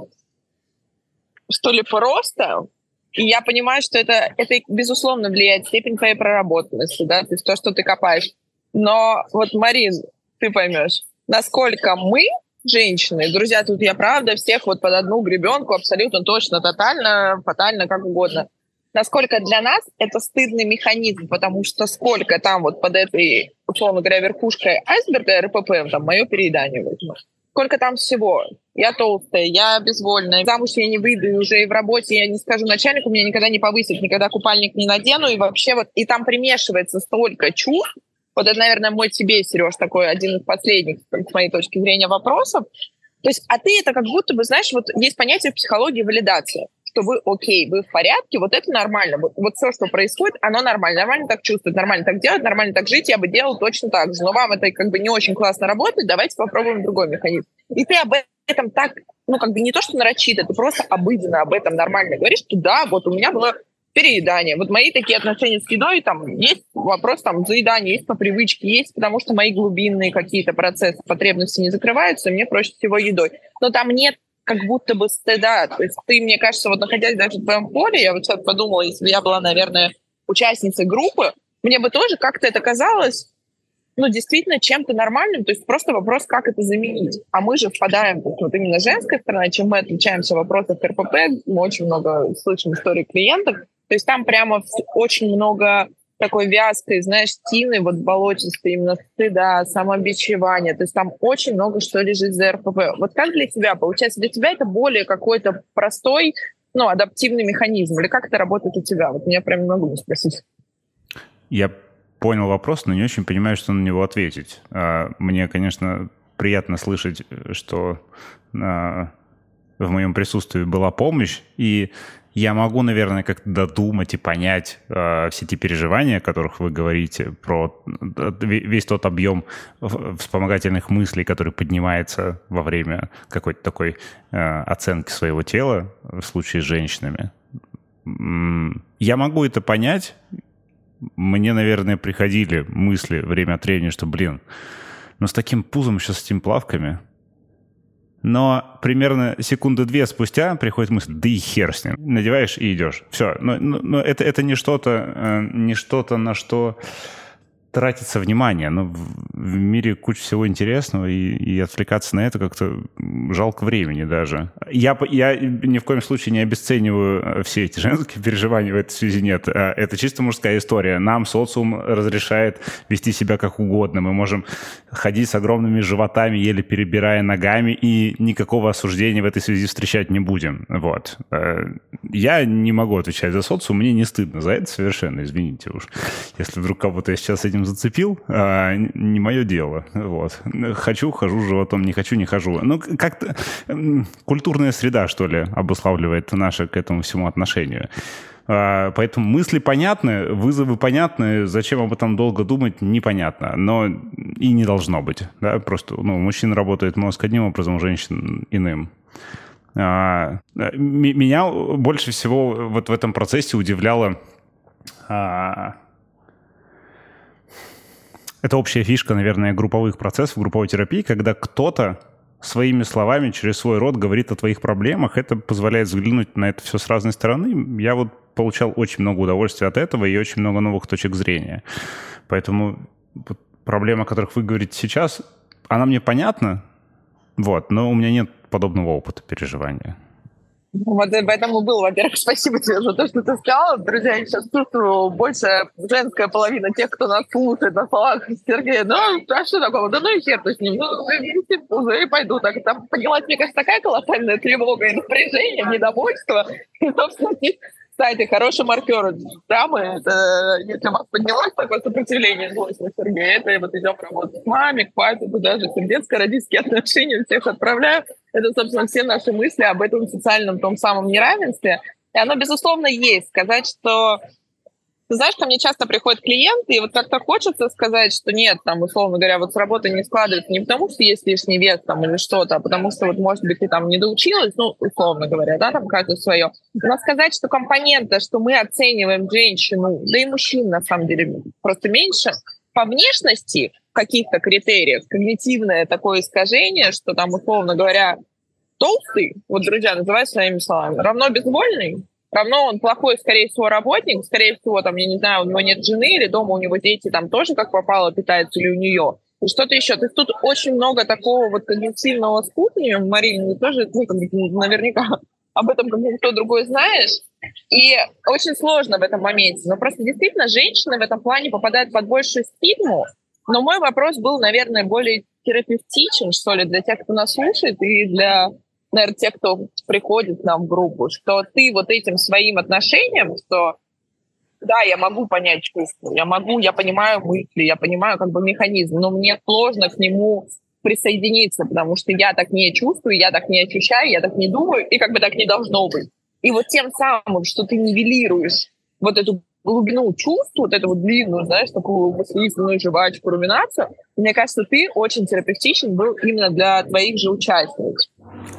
что ли, просто, и я понимаю, что это, это безусловно влияет степень твоей проработанности, да, то есть то, что ты копаешь. Но вот, Марин, ты поймешь, насколько мы, женщины, друзья, тут я правда всех вот под одну гребенку абсолютно точно, тотально, фатально, как угодно. Насколько для нас это стыдный механизм, потому что сколько там вот под этой, условно говоря, верхушкой айсберга РПП, там, мое переедание возьму. Сколько там всего? Я толстая, я безвольная, замуж я не выйду, уже и в работе я не скажу начальнику, меня никогда не повысит, никогда купальник не надену, и вообще вот, и там примешивается столько чувств, вот это, наверное, мой тебе, Сереж, такой один из последних, с моей точки зрения, вопросов. То есть, а ты это как будто бы, знаешь, вот есть понятие в психологии валидация, что вы окей, вы в порядке, вот это нормально. Вот, вот все, что происходит, оно нормально. Нормально так чувствовать, нормально так делать, нормально так жить, я бы делал точно так же. Но вам это как бы не очень классно работает, давайте попробуем другой механизм. И ты об этом так, ну, как бы не то, что нарочито, ты просто обыденно об этом нормально говоришь, что да, вот у меня было переедание. Вот мои такие отношения с едой, там есть вопрос там заедания, есть по привычке, есть потому что мои глубинные какие-то процессы, потребности не закрываются, мне проще всего едой. Но там нет как будто бы стыда. То есть ты, мне кажется, вот находясь даже в твоем поле, я вот сейчас подумала, если бы я была, наверное, участницей группы, мне бы тоже как-то это казалось, ну, действительно, чем-то нормальным, то есть просто вопрос, как это заменить. А мы же впадаем, вот именно женская сторона, чем мы отличаемся в вопросах РПП, мы очень много слышим истории клиентов, то есть там прямо очень много такой вязкой, знаешь, тины, вот болотистой, именно стыда, самобичевания. То есть там очень много что лежит за РПП. Вот как для тебя? Получается, для тебя это более какой-то простой, ну, адаптивный механизм? Или как это работает у тебя? Вот меня прям не могу не спросить. Я понял вопрос, но не очень понимаю, что на него ответить. А, мне, конечно, приятно слышать, что а, в моем присутствии была помощь, и я могу, наверное, как-то додумать и понять э, все те переживания, о которых вы говорите, про весь тот объем вспомогательных мыслей, который поднимается во время какой-то такой э, оценки своего тела в случае с женщинами. Я могу это понять. Мне, наверное, приходили мысли время от времени, что, блин, ну с таким пузом еще с этими плавками – но примерно секунды две спустя приходит мысль, да и хер с ним. Надеваешь и идешь. Все. Но, но, но это, это не что-то, э, не что-то, на что тратится внимание. Но в, в мире куча всего интересного, и, и отвлекаться на это как-то жалко времени даже. Я, я ни в коем случае не обесцениваю э, все эти женские переживания в этой связи нет. Э, это чисто мужская история. Нам социум разрешает вести себя как угодно. Мы можем ходить с огромными животами, еле перебирая ногами, и никакого осуждения в этой связи встречать не будем. Вот. Э, я не могу отвечать за социум, мне не стыдно за это совершенно, извините уж. Если вдруг кого-то я сейчас этим зацепил, не мое дело. Вот. Хочу, хожу животом, не хочу, не хожу. Ну, как-то культурная среда, что ли, обуславливает наше к этому всему отношение. А, поэтому мысли понятны, вызовы понятны, зачем об этом долго думать, непонятно. Но и не должно быть. Да? Просто ну, у мужчин работает мозг одним образом, у женщин иным. А, меня больше всего вот в этом процессе удивляло а, это общая фишка, наверное, групповых процессов, групповой терапии, когда кто-то своими словами, через свой рот говорит о твоих проблемах, это позволяет взглянуть на это все с разной стороны. Я вот получал очень много удовольствия от этого и очень много новых точек зрения. Поэтому вот проблема, о которых вы говорите сейчас, она мне понятна, вот, но у меня нет подобного опыта переживания. Вот поэтому был, во-первых, спасибо тебе за то, что ты сказала. Друзья, я сейчас чувствую больше женская половина тех, кто нас слушает на словах Сергея. Ну, а что такого? Да ну и хер с ним. Ну, и пойду. Так, там поднялась, мне кажется, такая колоссальная тревога и напряжение, недовольство. И, собственно, кстати, хороший маркер драмы, это если у вас поднялось такое сопротивление злость на Сергея, это вот идем работать с мамой, к папе, туда же сердецко-родительские отношения всех отправляю. Это, собственно, все наши мысли об этом социальном том самом неравенстве. И оно, безусловно, есть. Сказать, что ты знаешь, ко мне часто приходят клиенты, и вот как-то хочется сказать, что нет, там, условно говоря, вот с работы не складывается не потому, что есть лишний вес там или что-то, а потому что вот, может быть, ты там не доучилась, ну, условно говоря, да, там каждое свое. Но сказать, что компонента, что мы оцениваем женщину, да и мужчин, на самом деле, просто меньше, по внешности каких-то критериев, когнитивное такое искажение, что там, условно говоря, толстый, вот, друзья, называй своими словами, равно безвольный, равно он плохой, скорее всего, работник, скорее всего, там, я не знаю, у него нет жены, или дома у него дети там тоже как попало питаются, или у нее. И что-то еще. То есть тут очень много такого вот когнитивного спутания. Марина, ты тоже, ну, наверняка об этом как никто другой знаешь. И очень сложно в этом моменте. Но просто действительно женщины в этом плане попадают под большую стигму. Но мой вопрос был, наверное, более терапевтичен, что ли, для тех, кто нас слушает, и для наверное, те, кто приходит к нам в группу, что ты вот этим своим отношением, что да, я могу понять чувство, я могу, я понимаю мысли, я понимаю как бы механизм, но мне сложно к нему присоединиться, потому что я так не чувствую, я так не ощущаю, я так не думаю, и как бы так не должно быть. И вот тем самым, что ты нивелируешь вот эту глубину чувств, вот эту вот длинную, знаешь, такую мыслительную жвачку, руминацию, мне кажется, ты очень терапевтичен был именно для твоих же участников.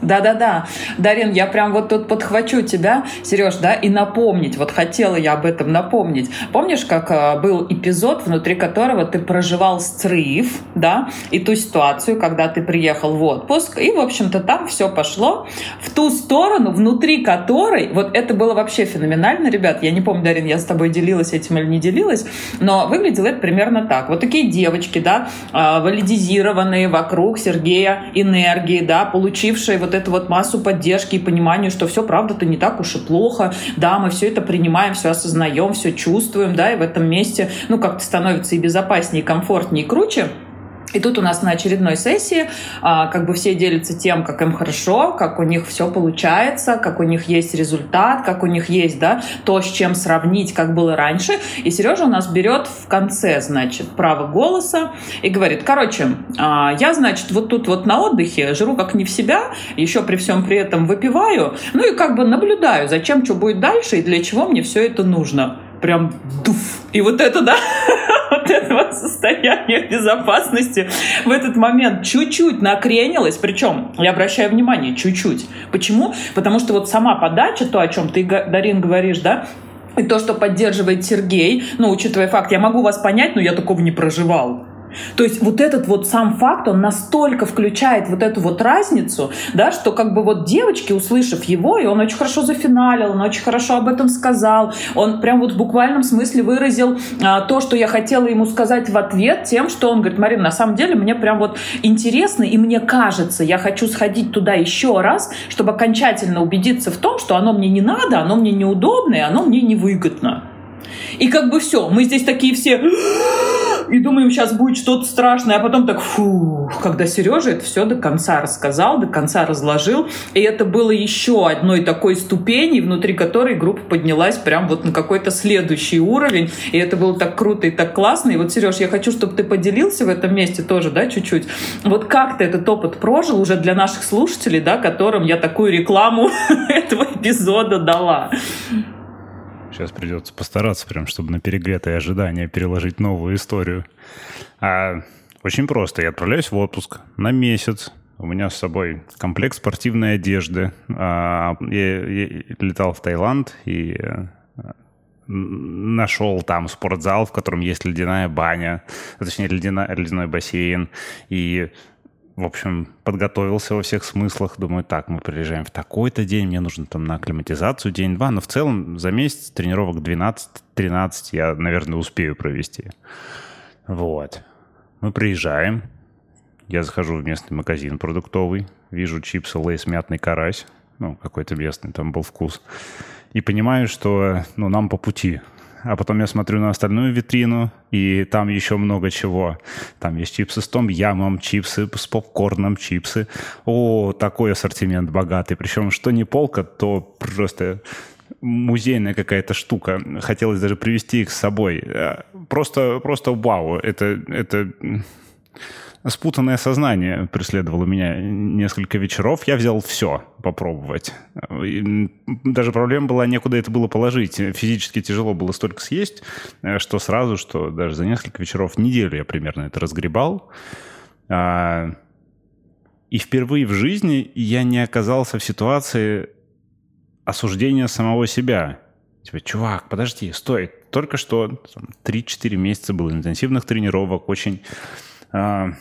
Да-да-да. Дарин, я прям вот тут подхвачу тебя, Сереж, да, и напомнить. Вот хотела я об этом напомнить. Помнишь, как э, был эпизод, внутри которого ты проживал срыв, да, и ту ситуацию, когда ты приехал в отпуск, и, в общем-то, там все пошло в ту сторону, внутри которой, вот это было вообще феноменально, ребят, я не помню, Дарин, я с тобой делилась этим или не делилась, но выглядело это примерно так. Вот такие девочки, да, э, валидизированные вокруг Сергея энергии, да, получившие вот вот эту вот массу поддержки и пониманию, что все правда-то не так уж и плохо, да, мы все это принимаем, все осознаем, все чувствуем, да, и в этом месте, ну, как-то становится и безопаснее, и комфортнее, и круче. И тут у нас на очередной сессии а, как бы все делятся тем, как им хорошо, как у них все получается, как у них есть результат, как у них есть да, то, с чем сравнить, как было раньше. И Сережа у нас берет в конце, значит, право голоса и говорит, короче, а, я, значит, вот тут вот на отдыхе жру как не в себя, еще при всем при этом выпиваю, ну и как бы наблюдаю, зачем, что будет дальше и для чего мне все это нужно. Прям дуф. И вот это, да, вот этого состояния безопасности в этот момент чуть-чуть накренилось, причем, я обращаю внимание, чуть-чуть. Почему? Потому что вот сама подача, то, о чем ты, Дарин, говоришь, да, и то, что поддерживает Сергей, ну, учитывая факт, я могу вас понять, но я такого не проживал. То есть вот этот вот сам факт, он настолько включает вот эту вот разницу, да, что как бы вот девочки, услышав его, и он очень хорошо зафиналил, он очень хорошо об этом сказал, он прям вот в буквальном смысле выразил а, то, что я хотела ему сказать в ответ тем, что он говорит, Марина, на самом деле мне прям вот интересно, и мне кажется, я хочу сходить туда еще раз, чтобы окончательно убедиться в том, что оно мне не надо, оно мне неудобно, и оно мне невыгодно. И как бы все, мы здесь такие все и думаем, сейчас будет что-то страшное, а потом так, фу, когда Сережа это все до конца рассказал, до конца разложил, и это было еще одной такой ступени, внутри которой группа поднялась прям вот на какой-то следующий уровень, и это было так круто и так классно, и вот, Сереж, я хочу, чтобы ты поделился в этом месте тоже, да, чуть-чуть, вот как ты этот опыт прожил уже для наших слушателей, да, которым я такую рекламу этого эпизода дала. Сейчас придется постараться прям, чтобы на перегретое ожидание переложить новую историю. А, очень просто. Я отправляюсь в отпуск на месяц. У меня с собой комплект спортивной одежды. А, я, я летал в Таиланд и э, нашел там спортзал, в котором есть ледяная баня, точнее ледяной, ледяной бассейн. И в общем, подготовился во всех смыслах. Думаю, так, мы приезжаем в такой-то день, мне нужно там на акклиматизацию день-два. Но в целом за месяц тренировок 12-13 я, наверное, успею провести. Вот. Мы приезжаем. Я захожу в местный магазин продуктовый. Вижу чипсы Lay's мятный карась. Ну, какой-то местный там был вкус. И понимаю, что ну, нам по пути а потом я смотрю на остальную витрину, и там еще много чего. Там есть чипсы с том ямом, чипсы с попкорном, чипсы. О, такой ассортимент богатый. Причем, что не полка, то просто музейная какая-то штука. Хотелось даже привезти их с собой. Э, просто, просто вау. Это, это спутанное сознание преследовало меня несколько вечеров. Я взял все попробовать. Даже проблема была, некуда это было положить. Физически тяжело было столько съесть, э, что сразу, что даже за несколько вечеров, неделю я примерно это разгребал. А, и впервые в жизни я не оказался в ситуации осуждения самого себя. Типа, чувак, подожди, стой. Только что 3-4 месяца было интенсивных тренировок, очень а,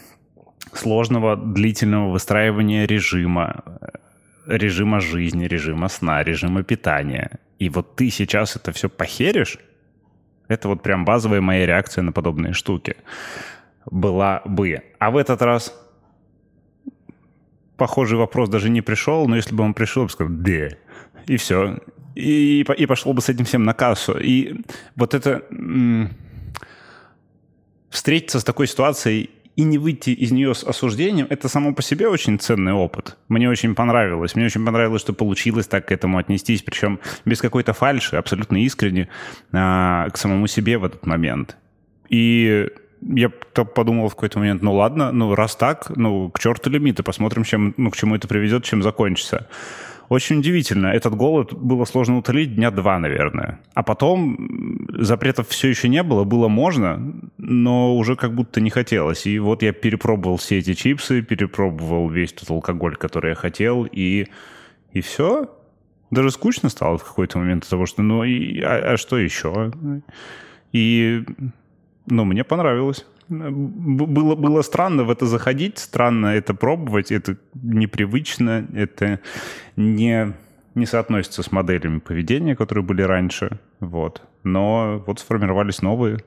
сложного длительного выстраивания режима, режима жизни, режима сна, режима питания. И вот ты сейчас это все похеришь, это вот прям базовая моя реакция на подобные штуки была бы. А в этот раз похожий вопрос даже не пришел, но если бы он пришел, я бы сказал «да». И все. И, и пошел бы с этим всем на кассу. И вот это... Встретиться с такой ситуацией и не выйти из нее с осуждением, это само по себе очень ценный опыт. Мне очень понравилось. Мне очень понравилось, что получилось так к этому отнестись, причем без какой-то фальши, абсолютно искренне а, к самому себе в этот момент. И я подумал в какой-то момент, ну ладно, ну раз так, ну к черту лимиты, посмотрим, чем, ну, к чему это приведет, чем закончится. Очень удивительно. Этот голод было сложно утолить дня два, наверное. А потом запретов все еще не было, было можно, но уже как будто не хотелось. И вот я перепробовал все эти чипсы, перепробовал весь тот алкоголь, который я хотел, и, и все. Даже скучно стало в какой-то момент от того, что ну и, а, а что еще? И ну, мне понравилось было, было странно в это заходить, странно это пробовать, это непривычно, это не, не соотносится с моделями поведения, которые были раньше. Вот. Но вот сформировались новые,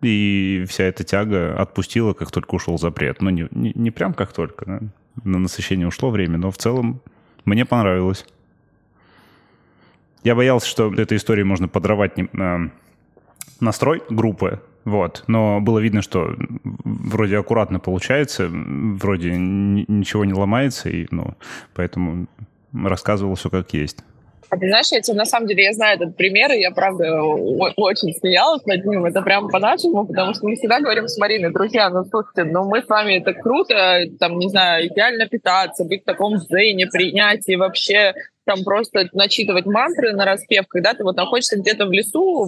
и вся эта тяга отпустила, как только ушел запрет. Ну, не, не, не прям как только, да? на насыщение ушло время, но в целом мне понравилось. Я боялся, что этой истории можно подорвать настрой группы, вот. Но было видно, что вроде аккуратно получается, вроде ничего не ломается, и, ну, поэтому рассказывал все как есть. А ты знаешь, я тебе на самом деле, я знаю этот пример, и я, правда, очень смеялась над ним. Это прям по-нашему, потому что мы всегда говорим с Мариной, друзья, ну, слушайте, ну, мы с вами, это круто, там, не знаю, идеально питаться, быть в таком зене, принятии, вообще там просто начитывать мантры на распев, когда ты вот находишься где-то в лесу,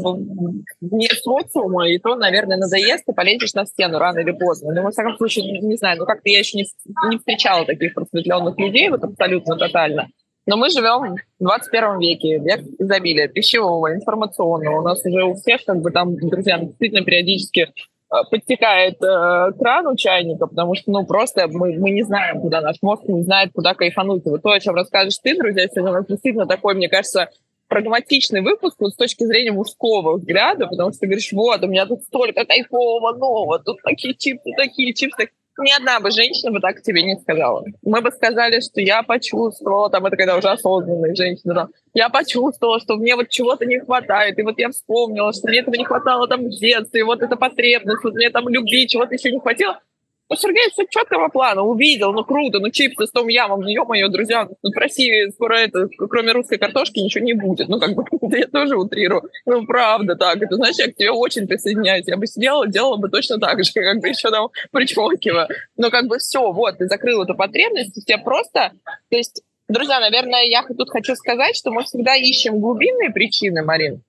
вне социума, и то, наверное, надоест, и полезешь на стену рано или поздно. Но, во всяком случае, не знаю, ну как-то я еще не, не встречала таких просветленных людей, вот абсолютно тотально. Но мы живем в 21 веке, век изобилия, пищевого, информационного. У нас уже у всех, как бы там, друзья, действительно периодически Э, подтекает э, кран у чайника, потому что, ну, просто мы, мы не знаем, куда наш мозг не знает, куда кайфануть. вот то, о чем расскажешь ты, друзья, сегодня у нас действительно такой, мне кажется, прагматичный выпуск вот с точки зрения мужского взгляда, потому что ты говоришь, вот, у меня тут столько кайфового нового, тут такие чипсы, такие чипсы, ни одна бы женщина бы так тебе не сказала. Мы бы сказали, что я почувствовала, там это когда уже осознанные женщины, да, я почувствовала, что мне вот чего-то не хватает, и вот я вспомнила, что мне этого не хватало там в детстве, и вот эта потребность, вот мне там любви, чего-то еще не хватило. Ну, Сергей все четкого плана, увидел, ну круто, ну чипсы с том ямом, ну ё-моё, друзья, ну, в России скоро это, кроме русской картошки, ничего не будет. Ну, как бы, я тоже утрирую. Ну, правда так. Это значит, я к тебе очень присоединяюсь. Я бы сидела, делала бы точно так же, как бы еще там причмокивая. Но как бы все, вот, ты закрыл эту потребность, у тебя просто, то есть, друзья, наверное, я тут хочу сказать, что мы всегда ищем глубинные причины, Марин,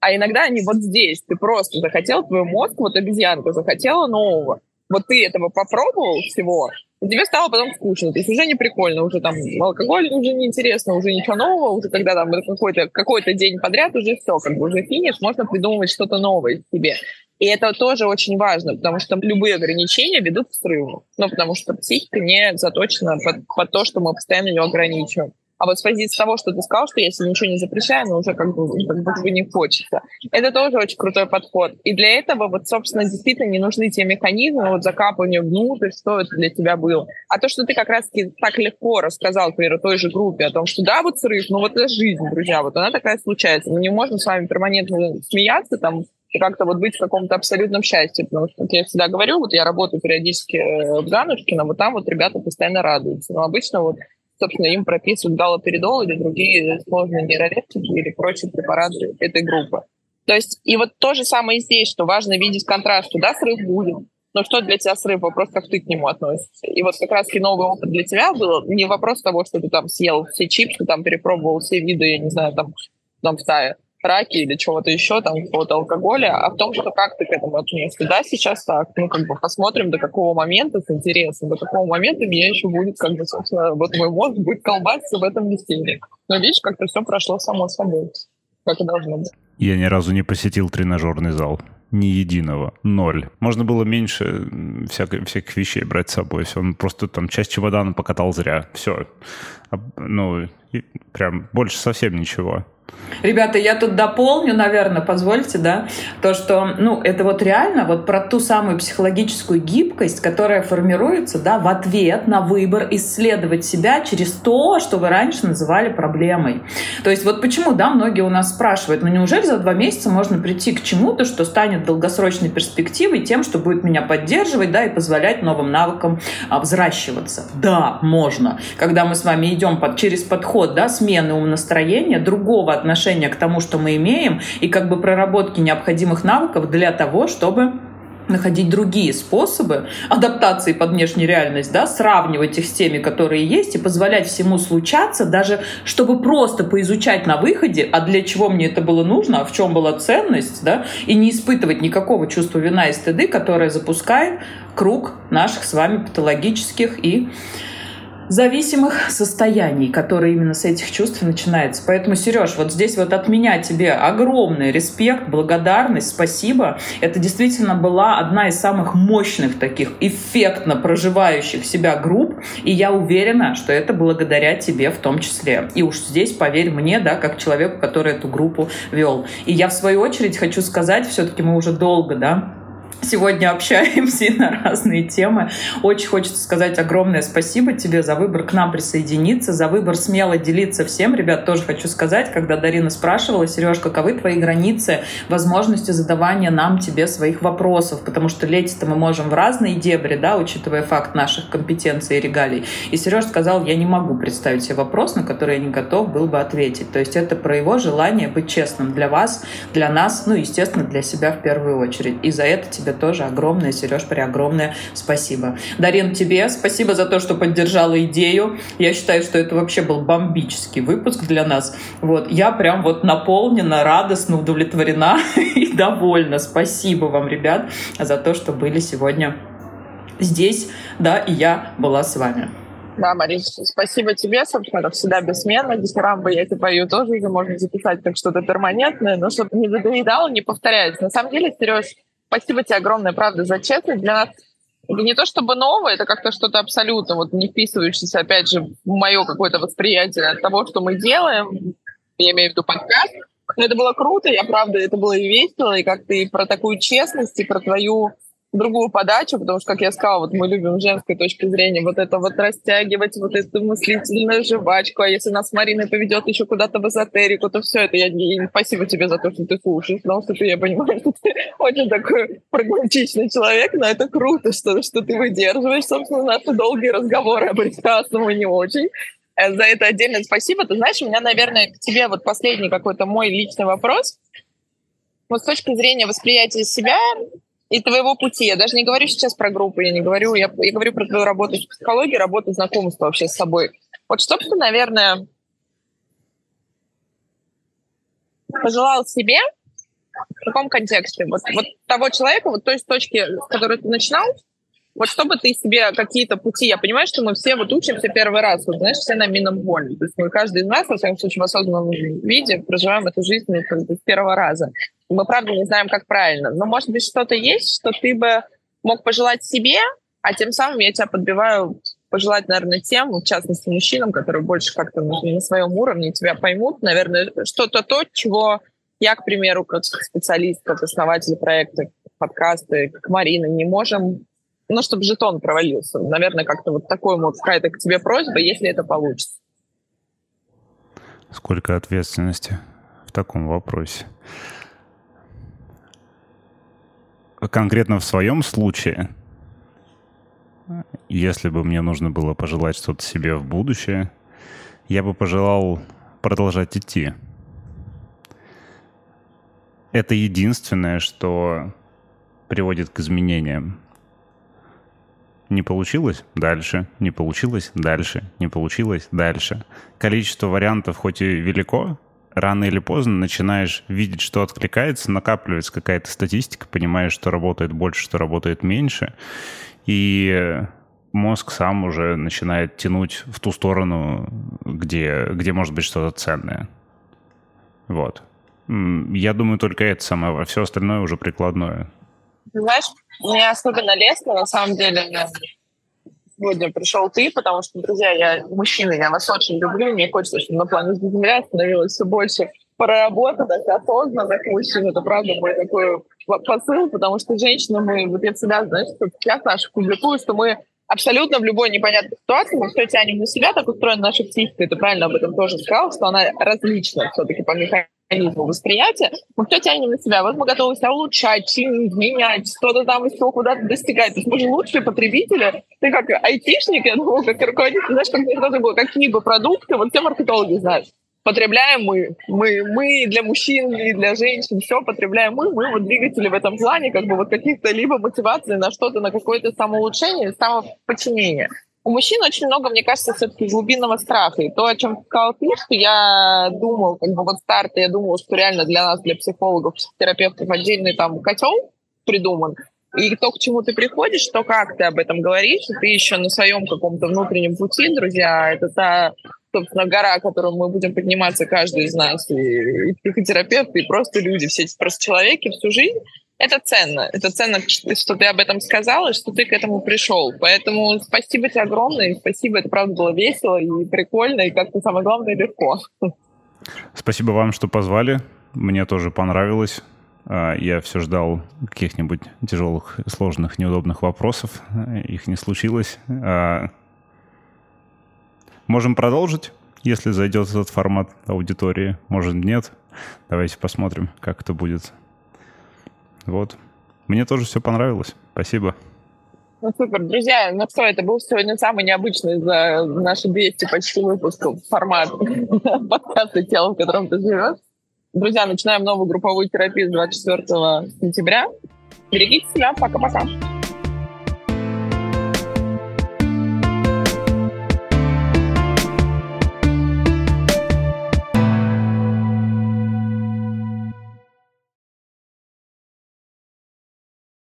а иногда они вот здесь. Ты просто захотел, твой мозг, вот обезьянка, захотела нового вот ты этого попробовал всего, и тебе стало потом скучно. То есть уже не прикольно, уже там алкоголь уже не интересно, уже ничего нового, уже когда там какой-то какой день подряд уже все, как бы уже финиш, можно придумывать что-то новое себе. И это тоже очень важно, потому что любые ограничения ведут к срыву. Ну, потому что психика не заточена под, под то, что мы постоянно ее ограничиваем. А вот с позиции того, что ты сказал, что если ничего не запрещаю, но уже как бы, как бы не хочется. Это тоже очень крутой подход. И для этого вот, собственно, действительно не нужны те механизмы вот закапывания внутрь, что это для тебя было. А то, что ты как раз-таки так легко рассказал, например, той же группе о том, что да, вот срыв, ну вот это жизнь, друзья, вот она такая случается. Мы не можем с вами перманентно смеяться, там, и как-то вот быть в каком-то абсолютном счастье. Потому что, как я всегда говорю, вот я работаю периодически э, в Ганушкино, вот там вот ребята постоянно радуются. Но обычно вот собственно, им прописывают галоперидол или другие сложные нейролептики или прочие препараты этой группы. То есть, и вот то же самое и здесь, что важно видеть контраст, что да, срыв будет, но что для тебя срыв, вопрос, как ты к нему относишься. И вот как раз новый опыт для тебя был не вопрос того, что ты там съел все чипсы, там перепробовал все виды, я не знаю, там, там в тае, раки или чего-то еще, там, какого-то алкоголя, а в том, что как ты к этому относишься. Да, сейчас так, ну, как бы посмотрим, до какого момента с интересом, до какого момента меня еще будет, как бы, собственно, вот мой мозг будет колбаситься в этом веселье. Но видишь, как-то все прошло само собой, как и должно быть. Я ни разу не посетил тренажерный зал. Ни единого. Ноль. Можно было меньше всяких, всяких вещей брать с собой. Все. Он просто там часть чемодана покатал зря. Все. Ну, прям больше совсем ничего. Ребята, я тут дополню, наверное, позвольте, да, то, что, ну, это вот реально вот про ту самую психологическую гибкость, которая формируется, да, в ответ на выбор исследовать себя через то, что вы раньше называли проблемой. То есть вот почему, да, многие у нас спрашивают, ну, неужели за два месяца можно прийти к чему-то, что станет долгосрочной перспективой, тем, что будет меня поддерживать, да, и позволять новым навыкам а, взращиваться? Да, можно. Когда мы с вами идем под, через подход, да, смены умонастроения, другого отношения к тому, что мы имеем, и как бы проработки необходимых навыков для того, чтобы находить другие способы адаптации под внешнюю реальность, да, сравнивать их с теми, которые есть, и позволять всему случаться, даже чтобы просто поизучать на выходе, а для чего мне это было нужно, а в чем была ценность, да, и не испытывать никакого чувства вина и стыды, которое запускает круг наших с вами патологических и зависимых состояний, которые именно с этих чувств начинаются. Поэтому, Сереж, вот здесь вот от меня тебе огромный респект, благодарность, спасибо. Это действительно была одна из самых мощных таких эффектно проживающих себя групп, и я уверена, что это благодаря тебе в том числе. И уж здесь, поверь мне, да, как человеку, который эту группу вел. И я в свою очередь хочу сказать, все-таки мы уже долго, да, сегодня общаемся на разные темы. Очень хочется сказать огромное спасибо тебе за выбор к нам присоединиться, за выбор смело делиться всем. Ребят, тоже хочу сказать, когда Дарина спрашивала, Сереж, каковы твои границы возможности задавания нам, тебе своих вопросов, потому что лететь-то мы можем в разные дебри, да, учитывая факт наших компетенций и регалий. И Сереж сказал, я не могу представить себе вопрос, на который я не готов был бы ответить. То есть это про его желание быть честным для вас, для нас, ну, естественно, для себя в первую очередь. И за это тебе тоже огромное, Сереж, при огромное спасибо. Дарин, тебе спасибо за то, что поддержала идею. Я считаю, что это вообще был бомбический выпуск для нас. Вот, я прям вот наполнена, радостно, удовлетворена и довольна. Спасибо вам, ребят, за то, что были сегодня здесь, да, и я была с вами. Да, Мариш, спасибо тебе, собственно, всегда бессменно. Дифирамбы я тебе пою тоже, уже можно записать как что-то перманентное, но чтобы не надоедало, не повторяется. На самом деле, Сереж, Спасибо тебе огромное, правда, за честность. Для нас это не то чтобы новое, это как-то что-то абсолютно вот не вписывающееся, опять же, в мое какое-то восприятие того, что мы делаем. Я имею в виду подкаст. Но это было круто, я правда, это было и весело, и как ты про такую честность, и про твою другую подачу, потому что, как я сказала, вот мы любим с женской точки зрения вот это вот растягивать, вот эту мыслительную жвачку, а если нас Марина поведет еще куда-то в эзотерику, то все это я, я спасибо тебе за то, что ты слушаешь, потому что ты, я понимаю, что ты очень такой прагматичный человек, но это круто, что, что ты выдерживаешь, собственно, наши долгие разговоры о прекрасном и не очень. Э, за это отдельное спасибо. Ты знаешь, у меня, наверное, к тебе вот последний какой-то мой личный вопрос. Вот с точки зрения восприятия себя, и твоего пути. Я даже не говорю сейчас про группу, я не говорю, я, я говорю про твою работу с психологией, работу знакомства вообще с собой. Вот что бы ты, наверное, пожелал себе в каком контексте? Вот, вот того человека, вот той точки, с которой ты начинал, вот чтобы ты себе какие-то пути, я понимаю, что мы все вот учимся первый раз, вот знаешь, все на минном воле. То есть мы каждый из нас, во всяком случае, в осознанном виде проживаем эту жизнь с первого раза. Мы правда не знаем, как правильно. Но, может быть, что-то есть, что ты бы мог пожелать себе, а тем самым я тебя подбиваю пожелать, наверное, тем, в частности, мужчинам, которые больше как-то на, своем уровне тебя поймут, наверное, что-то то, чего я, к примеру, как специалист, как основатель проекта подкасты, как Марина, не можем, ну, чтобы жетон провалился. Наверное, как-то вот такой вот какая-то к тебе просьба, если это получится. Сколько ответственности в таком вопросе? Конкретно в своем случае, если бы мне нужно было пожелать что-то себе в будущее, я бы пожелал продолжать идти. Это единственное, что приводит к изменениям. Не получилось – дальше, не получилось – дальше, не получилось – дальше. Количество вариантов хоть и велико, рано или поздно начинаешь видеть, что откликается, накапливается какая-то статистика, понимаешь, что работает больше, что работает меньше, и мозг сам уже начинает тянуть в ту сторону, где, где может быть что-то ценное. Вот. Я думаю, только это самое, а все остальное уже прикладное. Знаешь, мне особенно лестно, на самом деле, сегодня пришел ты, потому что, друзья, я мужчина, я вас очень люблю, мне хочется, чтобы на планете Земля становилось все больше проработанных, осознанных мужчин. Это правда мой такой посыл, потому что женщины мы, вот я всегда, знаешь, я наших публикую, что мы абсолютно в любой непонятной ситуации мы все тянем на себя, так устроена наша психика, и ты правильно об этом тоже сказал, что она различна все-таки по механизму механизму восприятия, мы все тянем на себя. Вот мы готовы себя улучшать, чинить, менять, что-то там еще куда-то достигать. То есть мы же лучшие потребители. Ты как айтишник, я думаю, как руководитель, знаешь, как никогда другой, какие бы продукты, вот все маркетологи знают. Потребляем мы. Мы, мы для мужчин и для женщин все потребляем мы. Мы вот двигатели в этом плане, как бы вот каких-то либо мотиваций на что-то, на какое-то самоулучшение, самоподчинение у мужчин очень много, мне кажется, все-таки глубинного страха. И то, о чем сказал ты, что я думал, как бы вот старт, я думал, что реально для нас, для психологов, психотерапевтов отдельный там котел придуман. И то, к чему ты приходишь, то, как ты об этом говоришь, ты еще на своем каком-то внутреннем пути, друзья, это та, собственно, гора, которую мы будем подниматься каждый из нас, и, и психотерапевты, и просто люди, все эти просто человеки всю жизнь, это ценно. Это ценно, что ты об этом сказал и что ты к этому пришел. Поэтому спасибо тебе огромное. Спасибо, это правда было весело и прикольно, и как-то самое главное, легко. Спасибо вам, что позвали. Мне тоже понравилось. А, я все ждал каких-нибудь тяжелых, сложных, неудобных вопросов. Их не случилось. А, можем продолжить, если зайдет этот формат аудитории. Может, нет. Давайте посмотрим, как это будет. Вот. Мне тоже все понравилось. Спасибо. Ну, супер. Друзья, ну что, это был сегодня самый необычный за наши 200 почти выпусков формат подкаста «Тело, в котором ты живешь». Друзья, начинаем новую групповую терапию с 24 сентября. Берегите себя. Пока-пока.